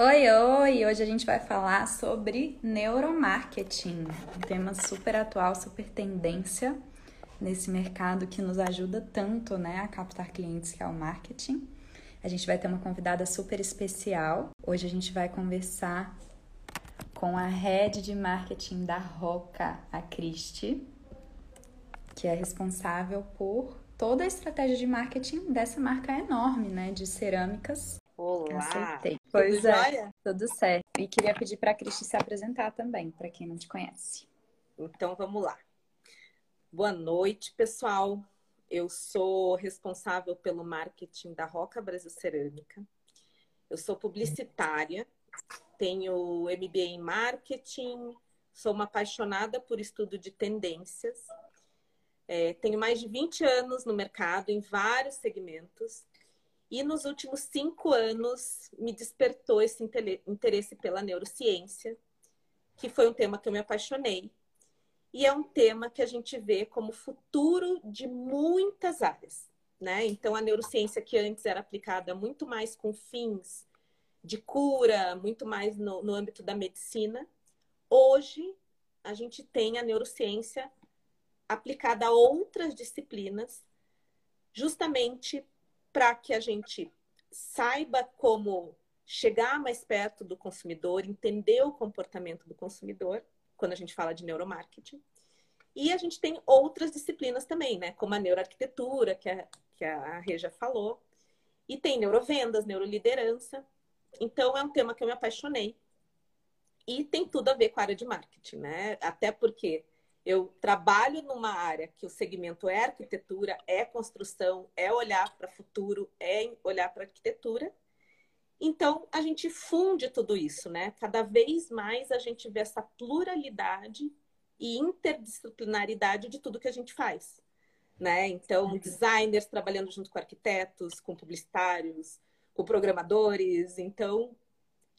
Oi, oi! Hoje a gente vai falar sobre neuromarketing, um tema super atual, super tendência nesse mercado que nos ajuda tanto né, a captar clientes, que é o marketing. A gente vai ter uma convidada super especial. Hoje a gente vai conversar com a head de marketing da Roca, a Cristi, que é responsável por toda a estratégia de marketing dessa marca enorme, né, de cerâmicas. Olá. Aceitei. Pois tudo é, jóia? tudo certo. E queria pedir para a Cristi se apresentar também, para quem não te conhece. Então vamos lá. Boa noite, pessoal. Eu sou responsável pelo marketing da Roca Brasil Cerâmica. Eu sou publicitária, tenho MBA em marketing, sou uma apaixonada por estudo de tendências é, tenho mais de 20 anos no mercado, em vários segmentos, e nos últimos cinco anos me despertou esse interesse pela neurociência, que foi um tema que eu me apaixonei. E é um tema que a gente vê como futuro de muitas áreas. Né? Então, a neurociência que antes era aplicada muito mais com fins de cura, muito mais no, no âmbito da medicina, hoje a gente tem a neurociência aplicada a outras disciplinas, justamente para que a gente saiba como chegar mais perto do consumidor, entender o comportamento do consumidor, quando a gente fala de neuromarketing. E a gente tem outras disciplinas também, né? Como a neuroarquitetura, que a, que a Reja falou. E tem neurovendas, neuroliderança. Então, é um tema que eu me apaixonei. E tem tudo a ver com a área de marketing, né? Até porque eu trabalho numa área que o segmento é arquitetura, é construção, é olhar para o futuro, é olhar para a arquitetura. Então, a gente funde tudo isso, né? Cada vez mais a gente vê essa pluralidade e interdisciplinaridade de tudo que a gente faz. Né? Então, designers trabalhando junto com arquitetos, com publicitários, com programadores. Então,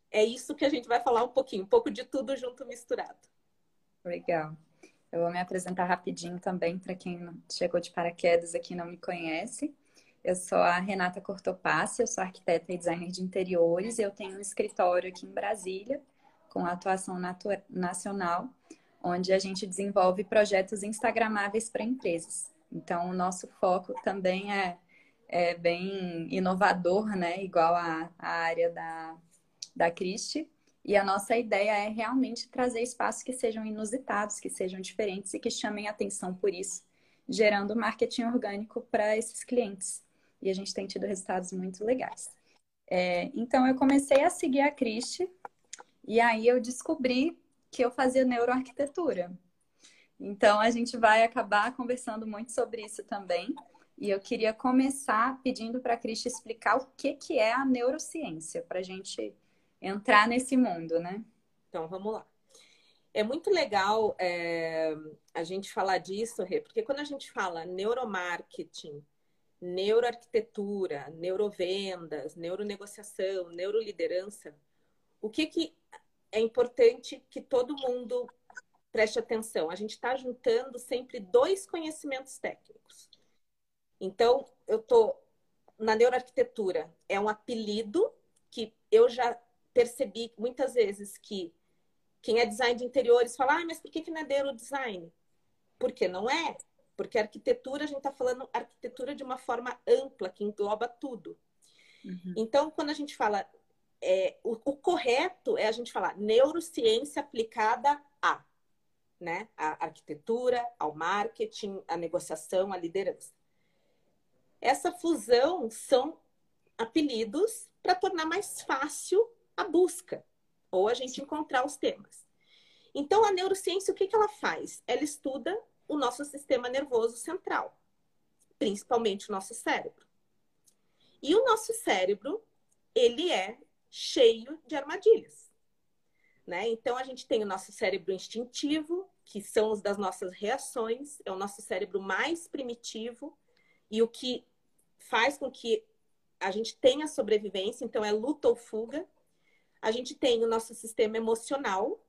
é isso que a gente vai falar um pouquinho, um pouco de tudo junto misturado. Legal. Eu vou me apresentar rapidinho também para quem chegou de paraquedas aqui e não me conhece. Eu sou a Renata Cortopassi, eu sou arquiteta e designer de interiores e eu tenho um escritório aqui em Brasília com atuação nacional, onde a gente desenvolve projetos instagramáveis para empresas. Então, o nosso foco também é, é bem inovador, né? Igual a área da, da Christie. E a nossa ideia é realmente trazer espaços que sejam inusitados, que sejam diferentes e que chamem atenção por isso, gerando marketing orgânico para esses clientes. E a gente tem tido resultados muito legais. É, então, eu comecei a seguir a Cristi e aí eu descobri que eu fazia neuroarquitetura. Então, a gente vai acabar conversando muito sobre isso também. E eu queria começar pedindo para a Cristi explicar o que, que é a neurociência, para a gente entrar nesse mundo, né? Então, vamos lá. É muito legal é, a gente falar disso, Rê, porque quando a gente fala neuromarketing, neuroarquitetura, neurovendas, neuronegociação, neuroliderança, o que, que é importante que todo mundo preste atenção? A gente está juntando sempre dois conhecimentos técnicos. Então, eu estou na neuroarquitetura, é um apelido que eu já percebi muitas vezes que quem é design de interiores fala, ah, mas por que, que não é design? Porque não é. Porque arquitetura, a gente está falando arquitetura de uma forma ampla, que engloba tudo. Uhum. Então, quando a gente fala, é, o, o, correto é a gente falar neurociência aplicada a, né? A arquitetura, ao marketing, a negociação, a liderança. Essa fusão são apelidos para tornar mais fácil a busca ou a gente encontrar os temas. Então, a neurociência, o que, que ela faz? Ela estuda o nosso sistema nervoso central, principalmente o nosso cérebro. E o nosso cérebro, ele é cheio de armadilhas. Né? Então, a gente tem o nosso cérebro instintivo, que são os das nossas reações, é o nosso cérebro mais primitivo e o que faz com que a gente tenha sobrevivência, então é luta ou fuga. A gente tem o nosso sistema emocional,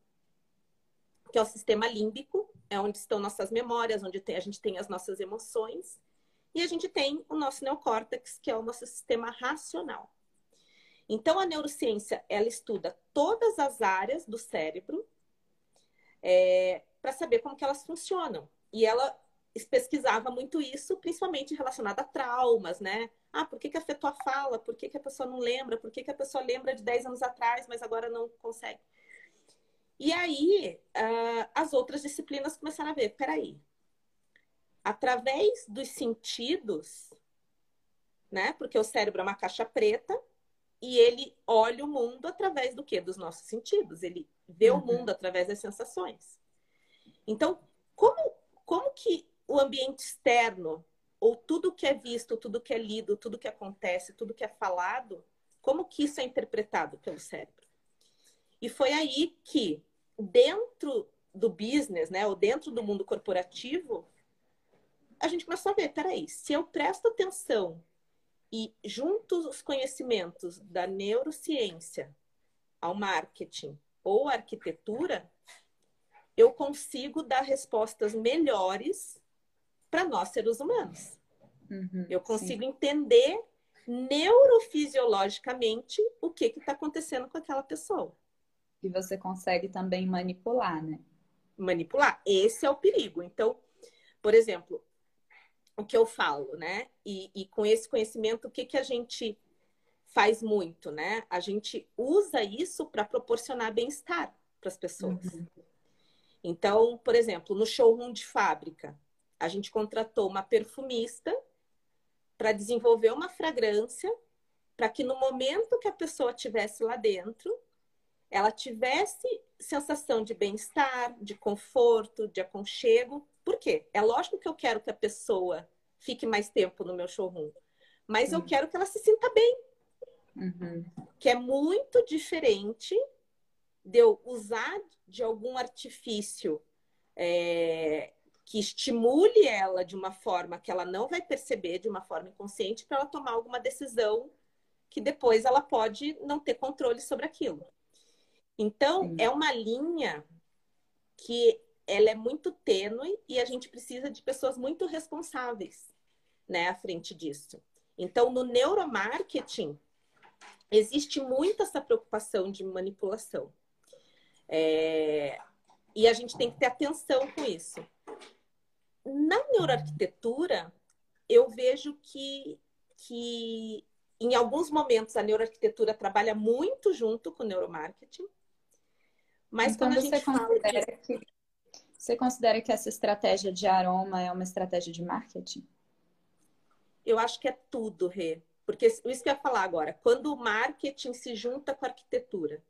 que é o sistema límbico, é onde estão nossas memórias, onde a gente tem as nossas emoções. E a gente tem o nosso neocórtex, que é o nosso sistema racional. Então, a neurociência, ela estuda todas as áreas do cérebro é, para saber como que elas funcionam. E ela pesquisava muito isso, principalmente relacionado a traumas, né? Ah, por que, que afetou a fala? Por que, que a pessoa não lembra? Por que, que a pessoa lembra de 10 anos atrás, mas agora não consegue? E aí, uh, as outras disciplinas começaram a ver, peraí, através dos sentidos, né? Porque o cérebro é uma caixa preta e ele olha o mundo através do quê? Dos nossos sentidos. Ele vê uhum. o mundo através das sensações. Então, como, como que o ambiente externo, ou tudo que é visto, tudo que é lido, tudo que acontece, tudo que é falado, como que isso é interpretado pelo cérebro? E foi aí que, dentro do business, né, ou dentro do mundo corporativo, a gente começou a ver, peraí, se eu presto atenção e junto os conhecimentos da neurociência ao marketing ou arquitetura, eu consigo dar respostas melhores para nós seres humanos. Uhum, eu consigo sim. entender neurofisiologicamente o que está acontecendo com aquela pessoa. E você consegue também manipular, né? Manipular. Esse é o perigo. Então, por exemplo, o que eu falo, né? E, e com esse conhecimento, o que, que a gente faz muito, né? A gente usa isso para proporcionar bem-estar para as pessoas. Uhum. Então, por exemplo, no showroom de fábrica, a gente contratou uma perfumista para desenvolver uma fragrância para que no momento que a pessoa tivesse lá dentro, ela tivesse sensação de bem-estar, de conforto, de aconchego. Por quê? É lógico que eu quero que a pessoa fique mais tempo no meu showroom, mas eu quero que ela se sinta bem. Uhum. Que é muito diferente de eu usar de algum artifício é, que estimule ela de uma forma que ela não vai perceber, de uma forma inconsciente, para ela tomar alguma decisão que depois ela pode não ter controle sobre aquilo. Então, é uma linha que ela é muito tênue e a gente precisa de pessoas muito responsáveis, né, à frente disso. Então, no neuromarketing, existe muito essa preocupação de manipulação. É... E a gente tem que ter atenção com isso. Na neuroarquitetura, eu vejo que, que em alguns momentos a neuroarquitetura trabalha muito junto com o neuromarketing. Mas então, quando a gente fala de... que, você considera que essa estratégia de aroma é uma estratégia de marketing? Eu acho que é tudo, Rê. Porque isso que eu ia falar agora. Quando o marketing se junta com a arquitetura.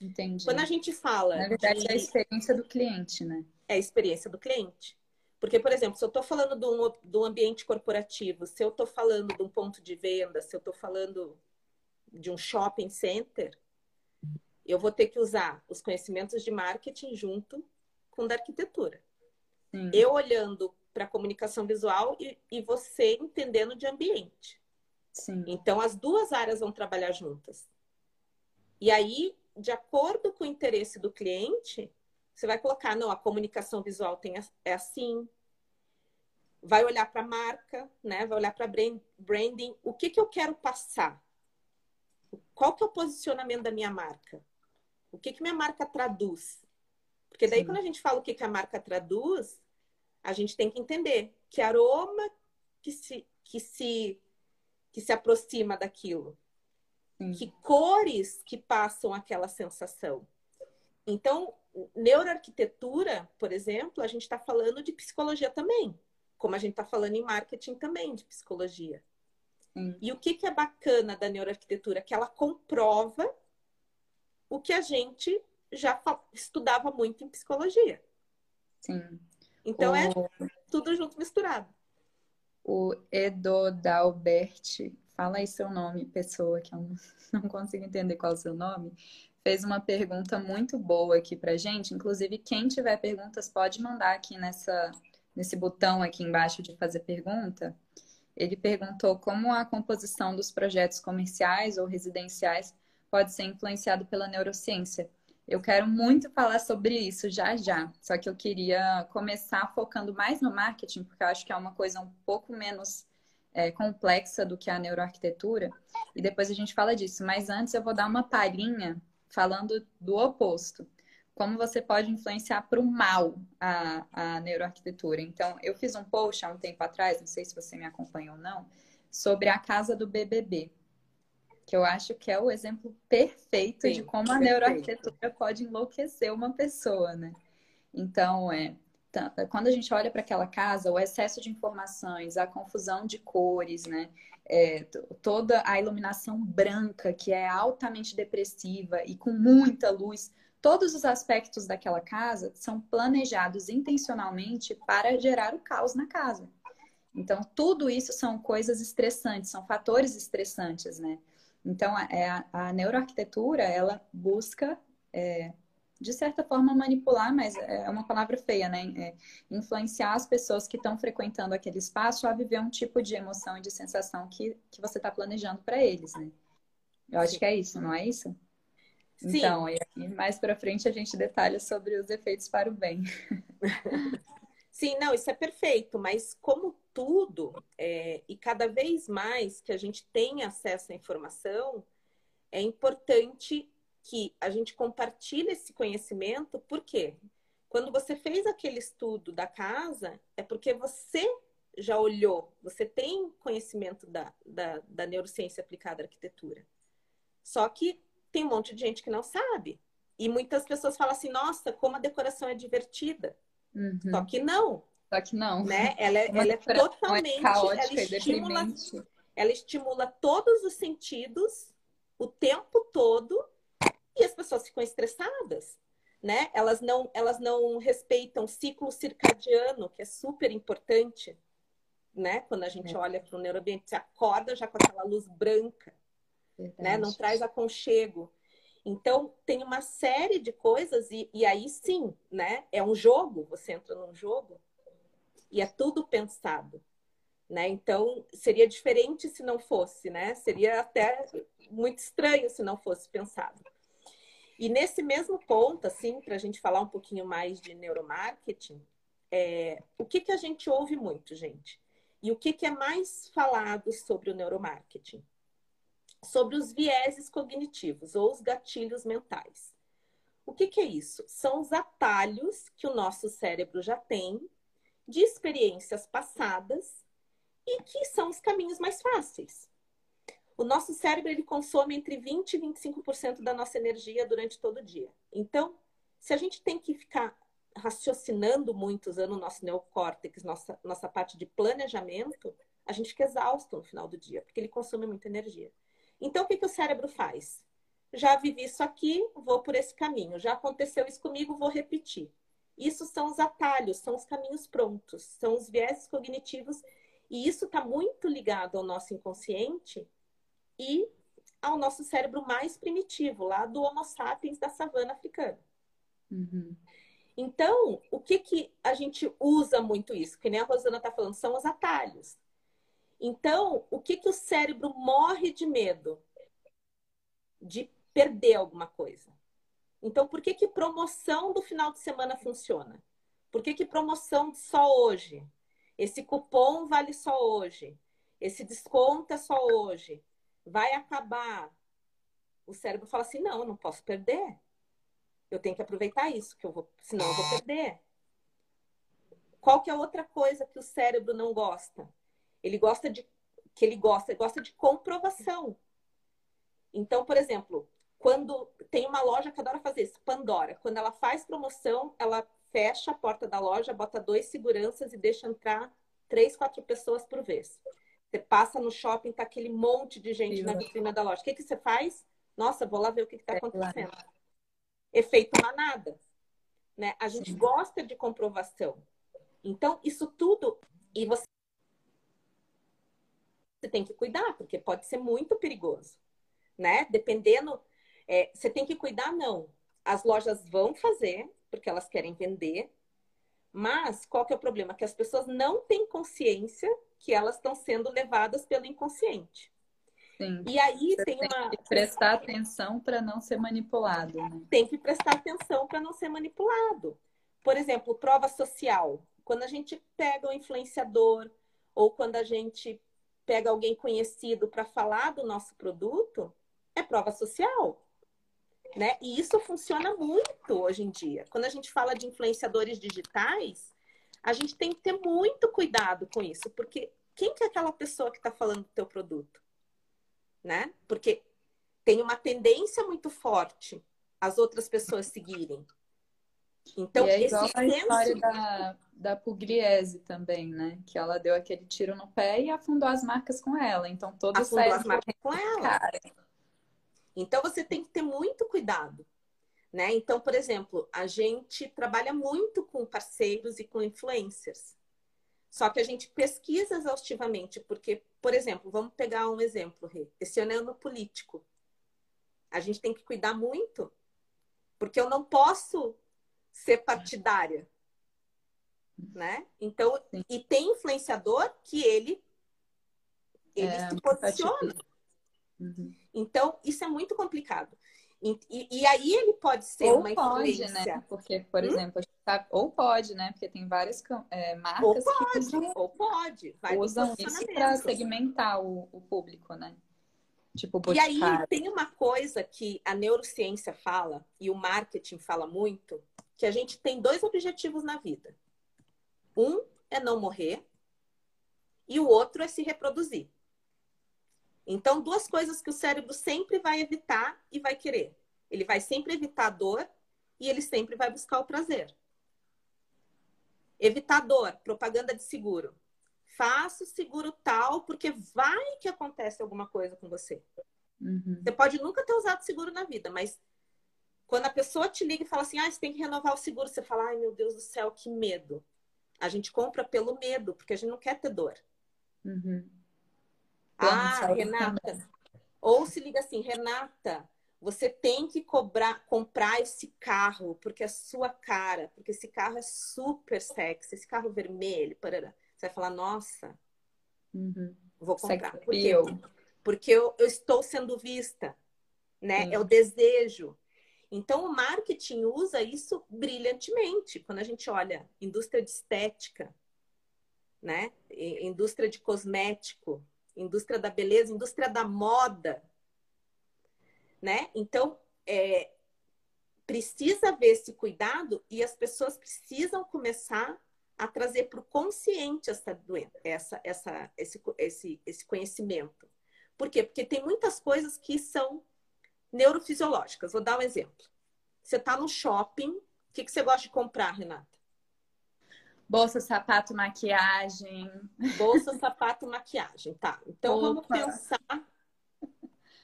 Entendi. Quando a gente fala. Na verdade, de... é a experiência do cliente, né? É a experiência do cliente. Porque, por exemplo, se eu estou falando de um, de um, ambiente corporativo, se eu estou falando de um ponto de venda, se eu estou falando de um shopping center, eu vou ter que usar os conhecimentos de marketing junto com da arquitetura. Sim. Eu olhando para a comunicação visual e, e, você entendendo de ambiente. Sim. Então, as duas áreas vão trabalhar juntas. E aí, de acordo com o interesse do cliente, você vai colocar, não, a comunicação visual tem, é assim. Vai olhar para a marca, né? Vai olhar para branding. O que, que eu quero passar? Qual que é o posicionamento da minha marca? O que, que minha marca traduz? Porque daí, Sim. quando a gente fala o que, que a marca traduz, a gente tem que entender que aroma que se, que se, que se aproxima daquilo. Sim. Que cores que passam aquela sensação. Então, neuroarquitetura, por exemplo, a gente está falando de psicologia também, como a gente está falando em marketing também de psicologia. E o que, que é bacana da neuroarquitetura? Que ela comprova o que a gente já estudava muito em psicologia. Sim. Então é o... é tudo junto misturado. O Edo Dalbert, fala aí seu nome, pessoa, que eu não consigo entender qual é o seu nome, fez uma pergunta muito boa aqui pra gente. Inclusive, quem tiver perguntas pode mandar aqui nessa, nesse botão aqui embaixo de fazer pergunta. Ele perguntou como a composição dos projetos comerciais ou residenciais pode ser influenciado pela neurociência. Eu quero muito falar sobre isso já já, só que eu queria começar focando mais no marketing, porque eu acho que é uma coisa um pouco menos é, complexa do que a neuroarquitetura, e depois a gente fala disso. Mas antes eu vou dar uma palhinha falando do oposto. Como você pode influenciar para o mal a, a neuroarquitetura. Então, eu fiz um post há um tempo atrás, não sei se você me acompanhou ou não, sobre a casa do BBB que eu acho que é o exemplo perfeito Sim, de como a neuroarquitetura pode enlouquecer uma pessoa, né? Então, é, quando a gente olha para aquela casa, o excesso de informações, a confusão de cores, né? É, toda a iluminação branca, que é altamente depressiva e com muita luz, todos os aspectos daquela casa são planejados intencionalmente para gerar o caos na casa. Então, tudo isso são coisas estressantes, são fatores estressantes, né? Então, é, a, a neuroarquitetura, ela busca, é, de certa forma, manipular, mas é uma palavra feia, né? É, influenciar as pessoas que estão frequentando aquele espaço a viver um tipo de emoção e de sensação que, que você está planejando para eles, né? Eu acho que é isso, não é isso? Sim. Então, e mais para frente a gente detalha sobre os efeitos para o bem. Sim, não, isso é perfeito, mas como tudo, é, e cada vez mais que a gente tem acesso à informação, é importante que a gente compartilhe esse conhecimento, por quê? Quando você fez aquele estudo da casa, é porque você já olhou, você tem conhecimento da, da, da neurociência aplicada à arquitetura. Só que tem um monte de gente que não sabe. E muitas pessoas falam assim, nossa, como a decoração é divertida. Uhum. Só que não. Só que não. Né? Ela, é, ela é totalmente. Caótica ela estimula, ela estimula todos os sentidos o tempo todo e as pessoas ficam estressadas. Né? Elas não, elas não respeitam o ciclo circadiano, que é super importante, né? Quando a gente é. olha para o neuroambiente, você acorda já com aquela luz branca, né? Não traz aconchego. Então, tem uma série de coisas, e, e aí sim, né? É um jogo, você entra num jogo e é tudo pensado. Né? Então, seria diferente se não fosse, né? Seria até muito estranho se não fosse pensado. E nesse mesmo ponto, assim, para a gente falar um pouquinho mais de neuromarketing, é, o que, que a gente ouve muito, gente? E o que, que é mais falado sobre o neuromarketing? sobre os vieses cognitivos ou os gatilhos mentais. O que, que é isso? São os atalhos que o nosso cérebro já tem de experiências passadas e que são os caminhos mais fáceis. O nosso cérebro ele consome entre 20 e 25% da nossa energia durante todo o dia. Então, se a gente tem que ficar raciocinando muito, usando o nosso neocórtex, nossa, nossa parte de planejamento, a gente fica exausto no final do dia, porque ele consome muita energia. Então, o que, que o cérebro faz? Já vivi isso aqui, vou por esse caminho. Já aconteceu isso comigo, vou repetir. Isso são os atalhos, são os caminhos prontos, são os viés cognitivos. E isso está muito ligado ao nosso inconsciente e ao nosso cérebro mais primitivo, lá do Homo sapiens da savana africana. Uhum. Então, o que, que a gente usa muito isso? Que nem a Rosana está falando, são os atalhos. Então, o que, que o cérebro morre de medo? De perder alguma coisa. Então, por que, que promoção do final de semana funciona? Por que, que promoção só hoje? Esse cupom vale só hoje. Esse desconto é só hoje. Vai acabar. O cérebro fala assim: não, eu não posso perder. Eu tenho que aproveitar isso, que eu vou, senão eu vou perder. Qual que é outra coisa que o cérebro não gosta? Ele gosta de que ele gosta, ele gosta de comprovação. Então, por exemplo, quando tem uma loja que adora fazer isso, Pandora, quando ela faz promoção, ela fecha a porta da loja, bota dois seguranças e deixa entrar três, quatro pessoas por vez. Você passa no shopping, tá aquele monte de gente Sim. na vitrine da loja. O que, que você faz? Nossa, vou lá ver o que está acontecendo. É, Efeito manada. Né? A gente Sim. gosta de comprovação. Então, isso tudo. E você você tem que cuidar, porque pode ser muito perigoso, né? Dependendo, é, você tem que cuidar, não. As lojas vão fazer, porque elas querem vender, mas qual que é o problema? Que as pessoas não têm consciência que elas estão sendo levadas pelo inconsciente. Sim. E aí Você tem, tem uma. Que prestar atenção para não ser manipulado. Né? Tem que prestar atenção para não ser manipulado. Por exemplo, prova social. Quando a gente pega o influenciador, ou quando a gente pega alguém conhecido para falar do nosso produto, é prova social. Né? E isso funciona muito hoje em dia. Quando a gente fala de influenciadores digitais, a gente tem que ter muito cuidado com isso, porque quem que é aquela pessoa que está falando do teu produto? Né? Porque tem uma tendência muito forte as outras pessoas seguirem. Então, e é igual a senso... história da, da Pugliese também, né? Que ela deu aquele tiro no pé e afundou as marcas com ela. Então, todo afundou as marcas com ela. Cara. Então, você tem que ter muito cuidado. Né? Então, por exemplo, a gente trabalha muito com parceiros e com influencers. Só que a gente pesquisa exaustivamente, porque, por exemplo, vamos pegar um exemplo, Rê. Esse ano é ano político. A gente tem que cuidar muito, porque eu não posso ser partidária, né? Então, Sim. e tem influenciador que ele ele é, se posiciona. Uhum. Então, isso é muito complicado. E, e, e, aí ele pode ser ou uma pode, influência. Né? Porque, por hum? exemplo, sabe, ou pode, né? Porque tem várias é, marcas pode, que usam, ou pode. usam isso para segmentar o, o, público, né? Tipo, e aí tem uma coisa que a neurociência fala e o marketing fala muito, que a gente tem dois objetivos na vida. Um é não morrer e o outro é se reproduzir. Então, duas coisas que o cérebro sempre vai evitar e vai querer. Ele vai sempre evitar a dor e ele sempre vai buscar o prazer. Evitar dor, propaganda de seguro. Faça o seguro tal, porque vai que acontece alguma coisa com você. Uhum. Você pode nunca ter usado seguro na vida, mas quando a pessoa te liga e fala assim, ah, você tem que renovar o seguro, você fala, ai meu Deus do céu, que medo. A gente compra pelo medo, porque a gente não quer ter dor. Uhum. Ah, Renata. Ou se liga assim, Renata, você tem que cobrar, comprar esse carro porque é sua cara, porque esse carro é super sexy, esse carro vermelho, parará. Você vai falar, nossa, uhum. vou comprar. Por quê? Porque eu, eu, estou sendo vista, né? Sim. É o desejo. Então, o marketing usa isso brilhantemente. Quando a gente olha indústria de estética, né? Indústria de cosmético, indústria da beleza, indústria da moda, né? Então, é, precisa haver esse cuidado e as pessoas precisam começar a trazer para o consciente essa doença, essa, essa, esse, esse, esse conhecimento. Por quê? Porque tem muitas coisas que são neurofisiológicas. Vou dar um exemplo. Você está no shopping, o que, que você gosta de comprar, Renata? Bolsa, sapato, maquiagem. Bolsa, sapato, maquiagem. Tá. Então Opa. vamos pensar.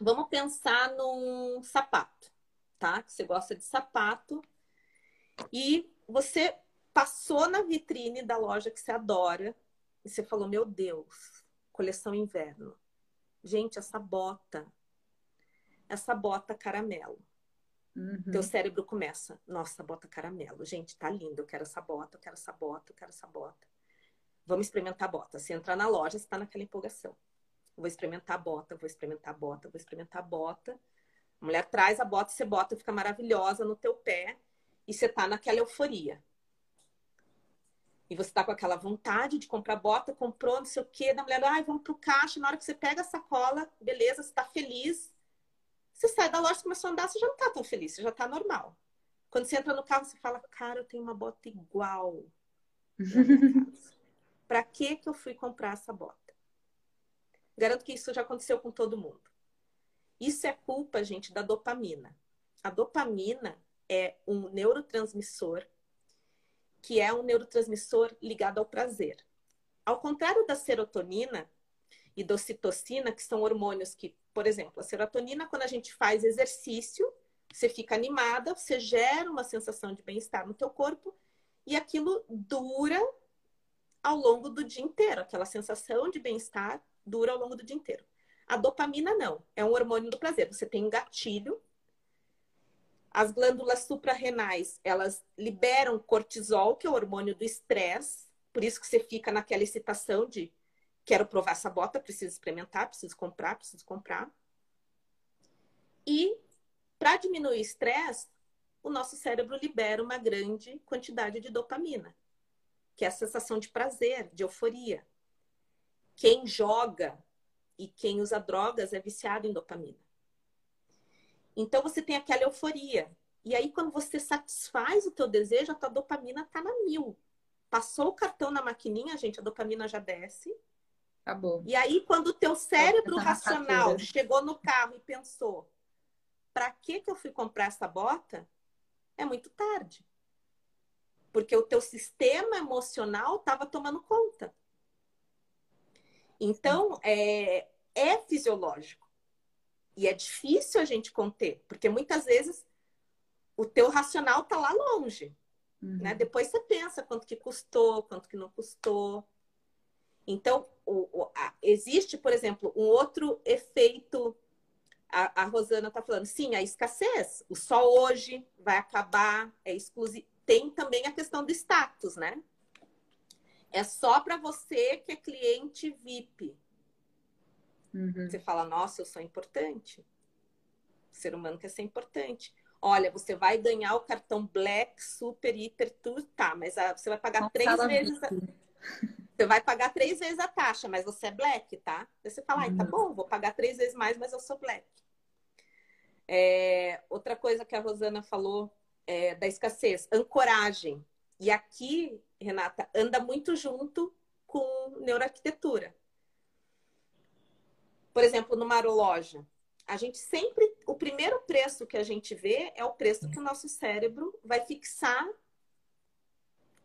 Vamos pensar num sapato, tá? Que você gosta de sapato. E você passou na vitrine da loja que você adora e você falou: Meu Deus, coleção inverno. Gente, essa bota, essa bota caramelo. Uhum. Teu cérebro começa, nossa, bota caramelo. Gente, tá lindo, eu quero essa bota, eu quero essa bota, eu quero essa bota. Vamos experimentar a bota. Se entrar na loja, você tá naquela empolgação. Vou experimentar a bota, vou experimentar a bota, vou experimentar a bota. A mulher traz a bota, você bota, fica maravilhosa no teu pé e você tá naquela euforia. E você tá com aquela vontade de comprar bota, comprou, não sei o quê, da mulher, ai, vamos pro caixa, na hora que você pega a sacola, beleza, você tá feliz, você sai da loja, começou a andar, você já não tá tão feliz, você já tá normal. Quando você entra no carro, você fala, cara, eu tenho uma bota igual. Para que que eu fui comprar essa bota? Garanto que isso já aconteceu com todo mundo. Isso é culpa, gente, da dopamina. A dopamina é um neurotransmissor que é um neurotransmissor ligado ao prazer. Ao contrário da serotonina e da ocitocina, que são hormônios que por exemplo, a serotonina, quando a gente faz exercício, você fica animada, você gera uma sensação de bem-estar no teu corpo e aquilo dura ao longo do dia inteiro. Aquela sensação de bem-estar dura ao longo do dia inteiro. A dopamina não, é um hormônio do prazer. Você tem um gatilho. As glândulas suprarrenais, elas liberam cortisol, que é o hormônio do estresse. Por isso que você fica naquela excitação de Quero provar essa bota, preciso experimentar, preciso comprar, preciso comprar. E para diminuir o estresse, o nosso cérebro libera uma grande quantidade de dopamina, que é a sensação de prazer, de euforia. Quem joga e quem usa drogas é viciado em dopamina. Então você tem aquela euforia. E aí quando você satisfaz o teu desejo, a tua dopamina tá na mil. Passou o cartão na maquininha, gente, a dopamina já desce. Acabou. E aí quando o teu cérebro racional chegou no carro e pensou: "Para que que eu fui comprar essa bota?", é muito tarde. Porque o teu sistema emocional estava tomando conta. Então, é, é fisiológico. E é difícil a gente conter, porque muitas vezes o teu racional está lá longe. Uhum. Né? Depois você pensa quanto que custou, quanto que não custou. Então, o, o, a, existe, por exemplo, um outro efeito. A, a Rosana está falando, sim, a escassez. O só hoje vai acabar, é exclusivo. Tem também a questão do status, né? É só para você que é cliente VIP. Uhum. Você fala, nossa, eu sou importante. O ser humano quer ser importante. Olha, você vai ganhar o cartão Black, Super, Hiper, tudo, tá, mas a, você vai pagar Não três vezes. A, você vai pagar três vezes a taxa, mas você é Black, tá? Aí você fala, uhum. tá bom, vou pagar três vezes mais, mas eu sou Black. É, outra coisa que a Rosana falou é, da escassez, ancoragem. E aqui, Renata, anda muito junto com neuroarquitetura. Por exemplo, numa loja, a gente sempre. O primeiro preço que a gente vê é o preço que o nosso cérebro vai fixar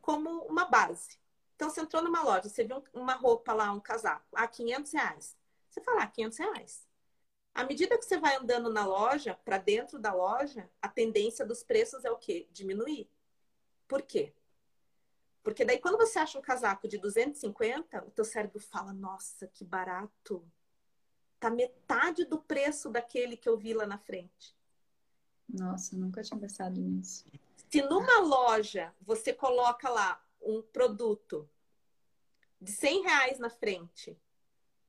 como uma base. Então, você entrou numa loja, você viu uma roupa lá, um casaco, ah, 500 reais. Você fala, ah, 500 reais. À medida que você vai andando na loja, para dentro da loja, a tendência dos preços é o quê? Diminuir. Por quê? Porque daí quando você acha um casaco de 250, o teu cérebro fala: "Nossa, que barato. Tá metade do preço daquele que eu vi lá na frente". Nossa, nunca tinha pensado nisso. Se numa loja você coloca lá um produto de 100 reais na frente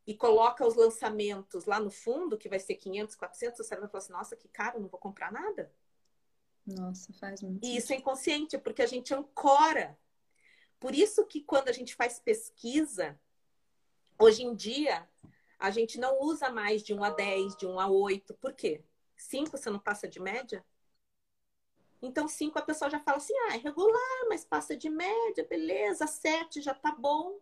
e coloca os lançamentos lá no fundo, que vai ser 500, 400, o cérebro vai falar assim, nossa, que caro, não vou comprar nada. Nossa, faz muito. E isso é inconsciente, porque a gente ancora por isso que quando a gente faz pesquisa, hoje em dia, a gente não usa mais de 1 a 10, de 1 a 8. Por quê? 5 você não passa de média? Então, 5 a pessoa já fala assim, ah, é regular, mas passa de média, beleza, 7 já tá bom.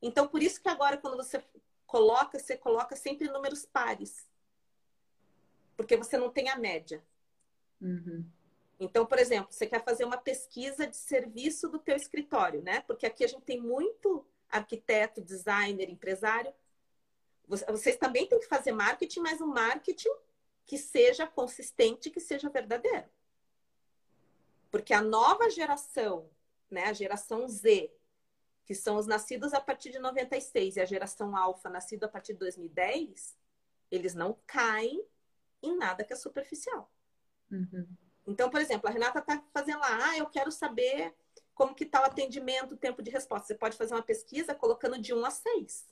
Então, por isso que agora, quando você coloca, você coloca sempre números pares. Porque você não tem a média. Uhum. Então, por exemplo, você quer fazer uma pesquisa de serviço do teu escritório, né? Porque aqui a gente tem muito arquiteto, designer, empresário. Vocês também têm que fazer marketing, mas um marketing que seja consistente, que seja verdadeiro. Porque a nova geração, né, a geração Z, que são os nascidos a partir de 96 e a geração alfa, nascido a partir de 2010, eles não caem em nada que é superficial. Uhum. Então, por exemplo, a Renata está fazendo lá, ah, eu quero saber como que está o atendimento, o tempo de resposta. Você pode fazer uma pesquisa colocando de 1 a 6.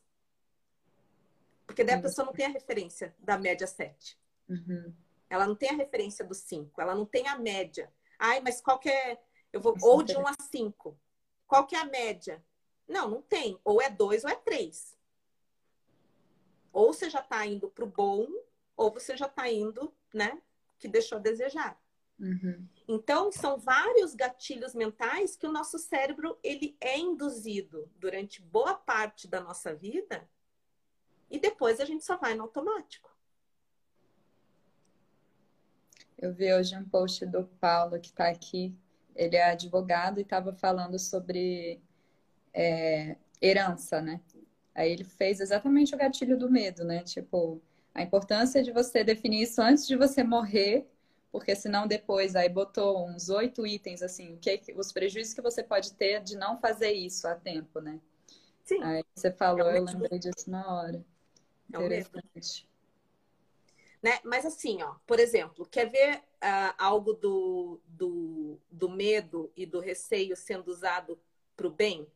Porque daí a pessoa não tem a referência da média 7. Uhum. Ela não tem a referência do 5, ela não tem a média. Ai, mas qual que é. Eu vou... Ou de 1 a 5. Qual que é a média? Não, não tem. Ou é 2 ou é 3. Ou você já está indo para o bom, ou você já está indo, né? Que deixou a desejar. Uhum. Então, são vários gatilhos mentais que o nosso cérebro ele é induzido durante boa parte da nossa vida e depois a gente só vai no automático. Eu vi hoje um post do Paulo que está aqui. Ele é advogado e estava falando sobre é, herança, né? Aí ele fez exatamente o gatilho do medo, né? Tipo, a importância de você definir isso antes de você morrer porque senão depois aí botou uns oito itens assim, que os prejuízos que você pode ter de não fazer isso a tempo, né? Sim. Aí você falou, é eu lembrei disso na hora. É Interessante. Né? Mas assim, ó, por exemplo, quer ver uh, algo do, do, do medo e do receio sendo usado para o bem?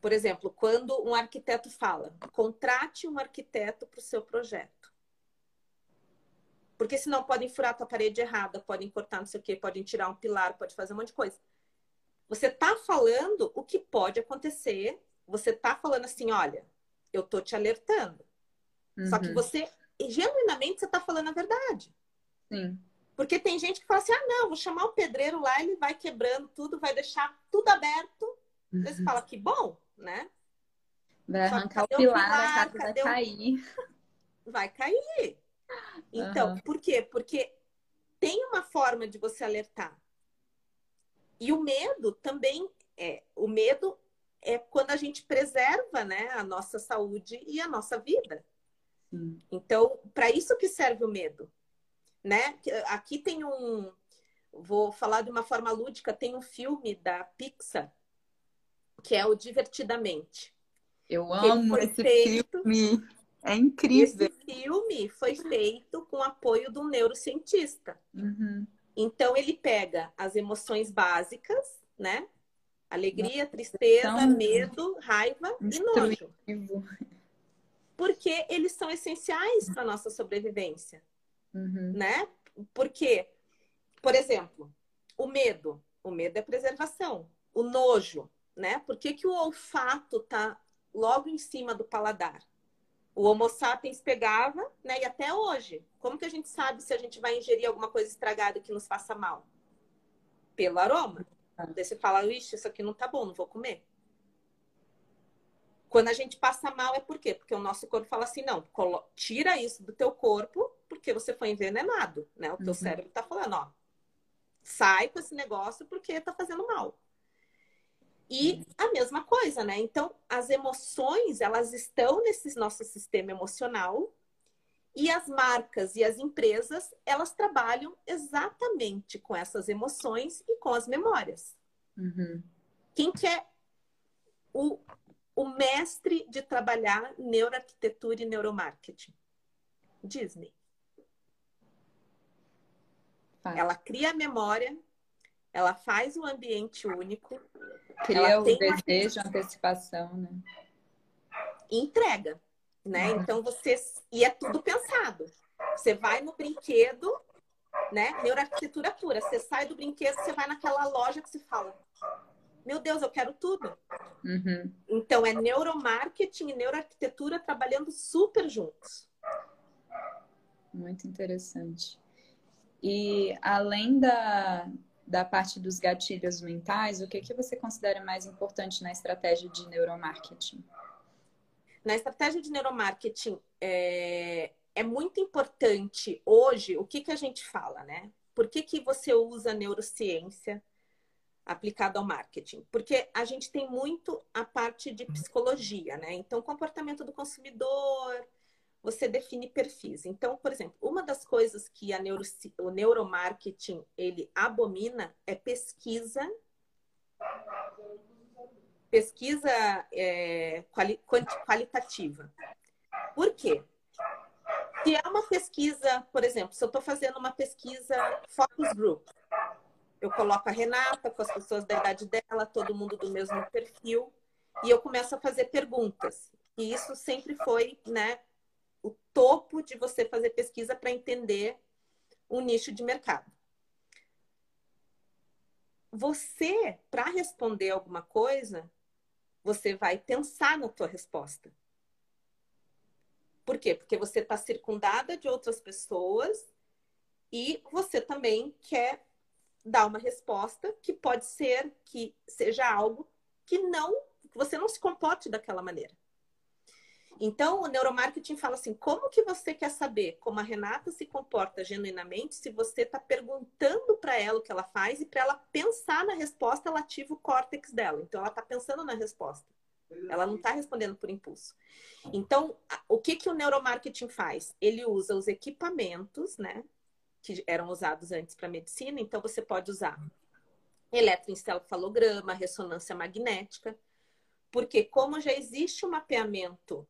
Por exemplo, quando um arquiteto fala, contrate um arquiteto para o seu projeto. Porque senão podem furar a tua parede errada, podem cortar não sei o quê, podem tirar um pilar, pode fazer um monte de coisa. Você tá falando o que pode acontecer, você tá falando assim, olha, eu tô te alertando. Uhum. Só que uhum. Você, genuinamente, você está falando a verdade. Sim. Porque tem gente que fala assim: ah, não, vou chamar o pedreiro lá, ele vai quebrando tudo, vai deixar tudo aberto. Uhum. Você fala que bom, né? Vai arrancar o pilar, a casa vai cair. Vai cair. Então, uhum. por quê? Porque tem uma forma de você alertar. E o medo também é. O medo é quando a gente preserva né, a nossa saúde e a nossa vida. Sim. Então, para isso que serve o medo. Né? Aqui tem um. Vou falar de uma forma lúdica, tem um filme da Pixar, que é o Divertidamente. Eu amo esse feito... filme. É incrível. Esse filme foi feito com apoio do neurocientista. Uhum. Então ele pega as emoções básicas, né? Alegria, tristeza, medo, raiva e nojo. Porque eles são essenciais para nossa sobrevivência, uhum. né? Porque, por exemplo, o medo, o medo é preservação. O nojo, né? Por que, que o olfato tá logo em cima do paladar? O Homo sapiens pegava, né? E até hoje, como que a gente sabe se a gente vai ingerir alguma coisa estragada que nos faça mal? Pelo aroma. Daí você fala, ixi, isso aqui não tá bom, não vou comer. Quando a gente passa mal é por quê? Porque o nosso corpo fala assim, não, tira isso do teu corpo, porque você foi envenenado, né? O teu uhum. cérebro tá falando, ó, sai com esse negócio porque tá fazendo mal. E a mesma coisa, né? Então, as emoções, elas estão nesse nosso sistema emocional e as marcas e as empresas, elas trabalham exatamente com essas emoções e com as memórias. Uhum. Quem que é o, o mestre de trabalhar neuroarquitetura e neuromarketing? Disney. Ela cria a memória, ela faz o ambiente único. Cria o desejo, uma... antecipação, né? entrega né? Uhum. Então você e é tudo pensado. Você vai no brinquedo, né? Neuroarquitetura pura. Você sai do brinquedo, você vai naquela loja que se fala: Meu Deus, eu quero tudo. Uhum. Então é neuromarketing e neuroarquitetura trabalhando super juntos. Muito interessante. E além da, da parte dos gatilhos mentais, o que, que você considera mais importante na estratégia de neuromarketing? Na estratégia de neuromarketing, é, é muito importante hoje o que, que a gente fala, né? Por que, que você usa neurociência aplicada ao marketing? Porque a gente tem muito a parte de psicologia, né? Então, comportamento do consumidor, você define perfis. Então, por exemplo, uma das coisas que neuro, o neuromarketing ele abomina é pesquisa pesquisa é, quali, qualitativa. Por quê? Se é uma pesquisa, por exemplo, se eu estou fazendo uma pesquisa focus group, eu coloco a Renata com as pessoas da idade dela, todo mundo do mesmo perfil, e eu começo a fazer perguntas. E isso sempre foi, né, o topo de você fazer pesquisa para entender um nicho de mercado. Você, para responder alguma coisa, você vai pensar na tua resposta. Por quê? Porque você está circundada de outras pessoas e você também quer dar uma resposta que pode ser que seja algo que não, que você não se comporte daquela maneira. Então, o neuromarketing fala assim: como que você quer saber como a Renata se comporta genuinamente se você está perguntando para ela o que ela faz e para ela pensar na resposta, ela ativa o córtex dela. Então, ela está pensando na resposta. Ela não está respondendo por impulso. Então, o que, que o neuromarketing faz? Ele usa os equipamentos, né? Que eram usados antes para medicina. Então, você pode usar eletroencefalograma, ressonância magnética. Porque, como já existe um mapeamento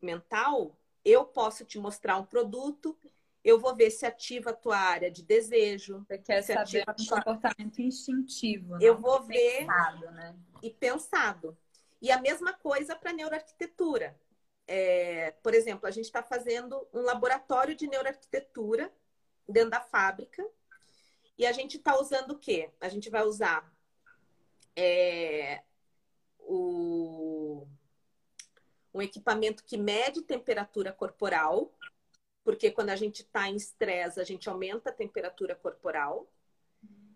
mental, eu posso te mostrar um produto, eu vou ver se ativa a tua área de desejo. Você quer se saber um tua... comportamento instintivo. Eu né? vou ver pensado, né? e pensado. E a mesma coisa para neuroarquitetura. É, por exemplo, a gente está fazendo um laboratório de neuroarquitetura dentro da fábrica e a gente está usando o quê? A gente vai usar é, o um equipamento que mede temperatura corporal, porque quando a gente está em estresse, a gente aumenta a temperatura corporal,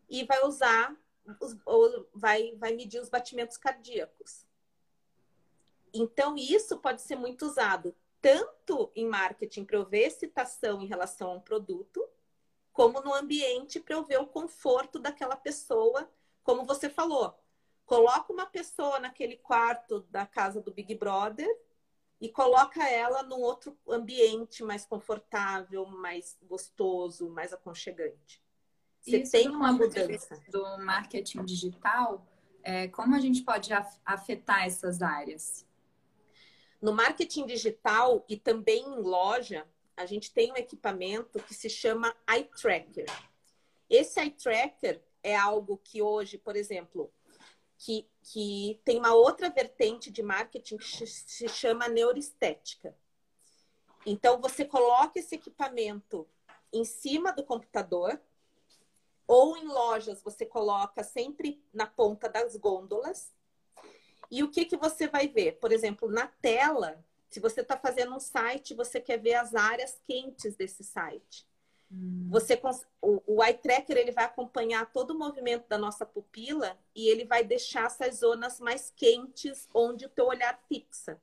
e vai usar, os, ou vai, vai medir os batimentos cardíacos. Então, isso pode ser muito usado tanto em marketing para eu ver excitação em relação a um produto, como no ambiente para eu ver o conforto daquela pessoa, como você falou. Coloca uma pessoa naquele quarto da casa do Big Brother e coloca ela num outro ambiente mais confortável, mais gostoso, mais aconchegante. Você Isso tem uma mudança do marketing digital. É, como a gente pode afetar essas áreas? No marketing digital e também em loja, a gente tem um equipamento que se chama Eye Tracker. Esse Eye Tracker é algo que hoje, por exemplo, que, que tem uma outra vertente de marketing que se chama neuroestética. Então, você coloca esse equipamento em cima do computador, ou em lojas, você coloca sempre na ponta das gôndolas. E o que, que você vai ver? Por exemplo, na tela, se você está fazendo um site, você quer ver as áreas quentes desse site. Hum. Você o, o eye tracker ele vai acompanhar todo o movimento da nossa pupila e ele vai deixar essas zonas mais quentes onde o teu olhar fixa.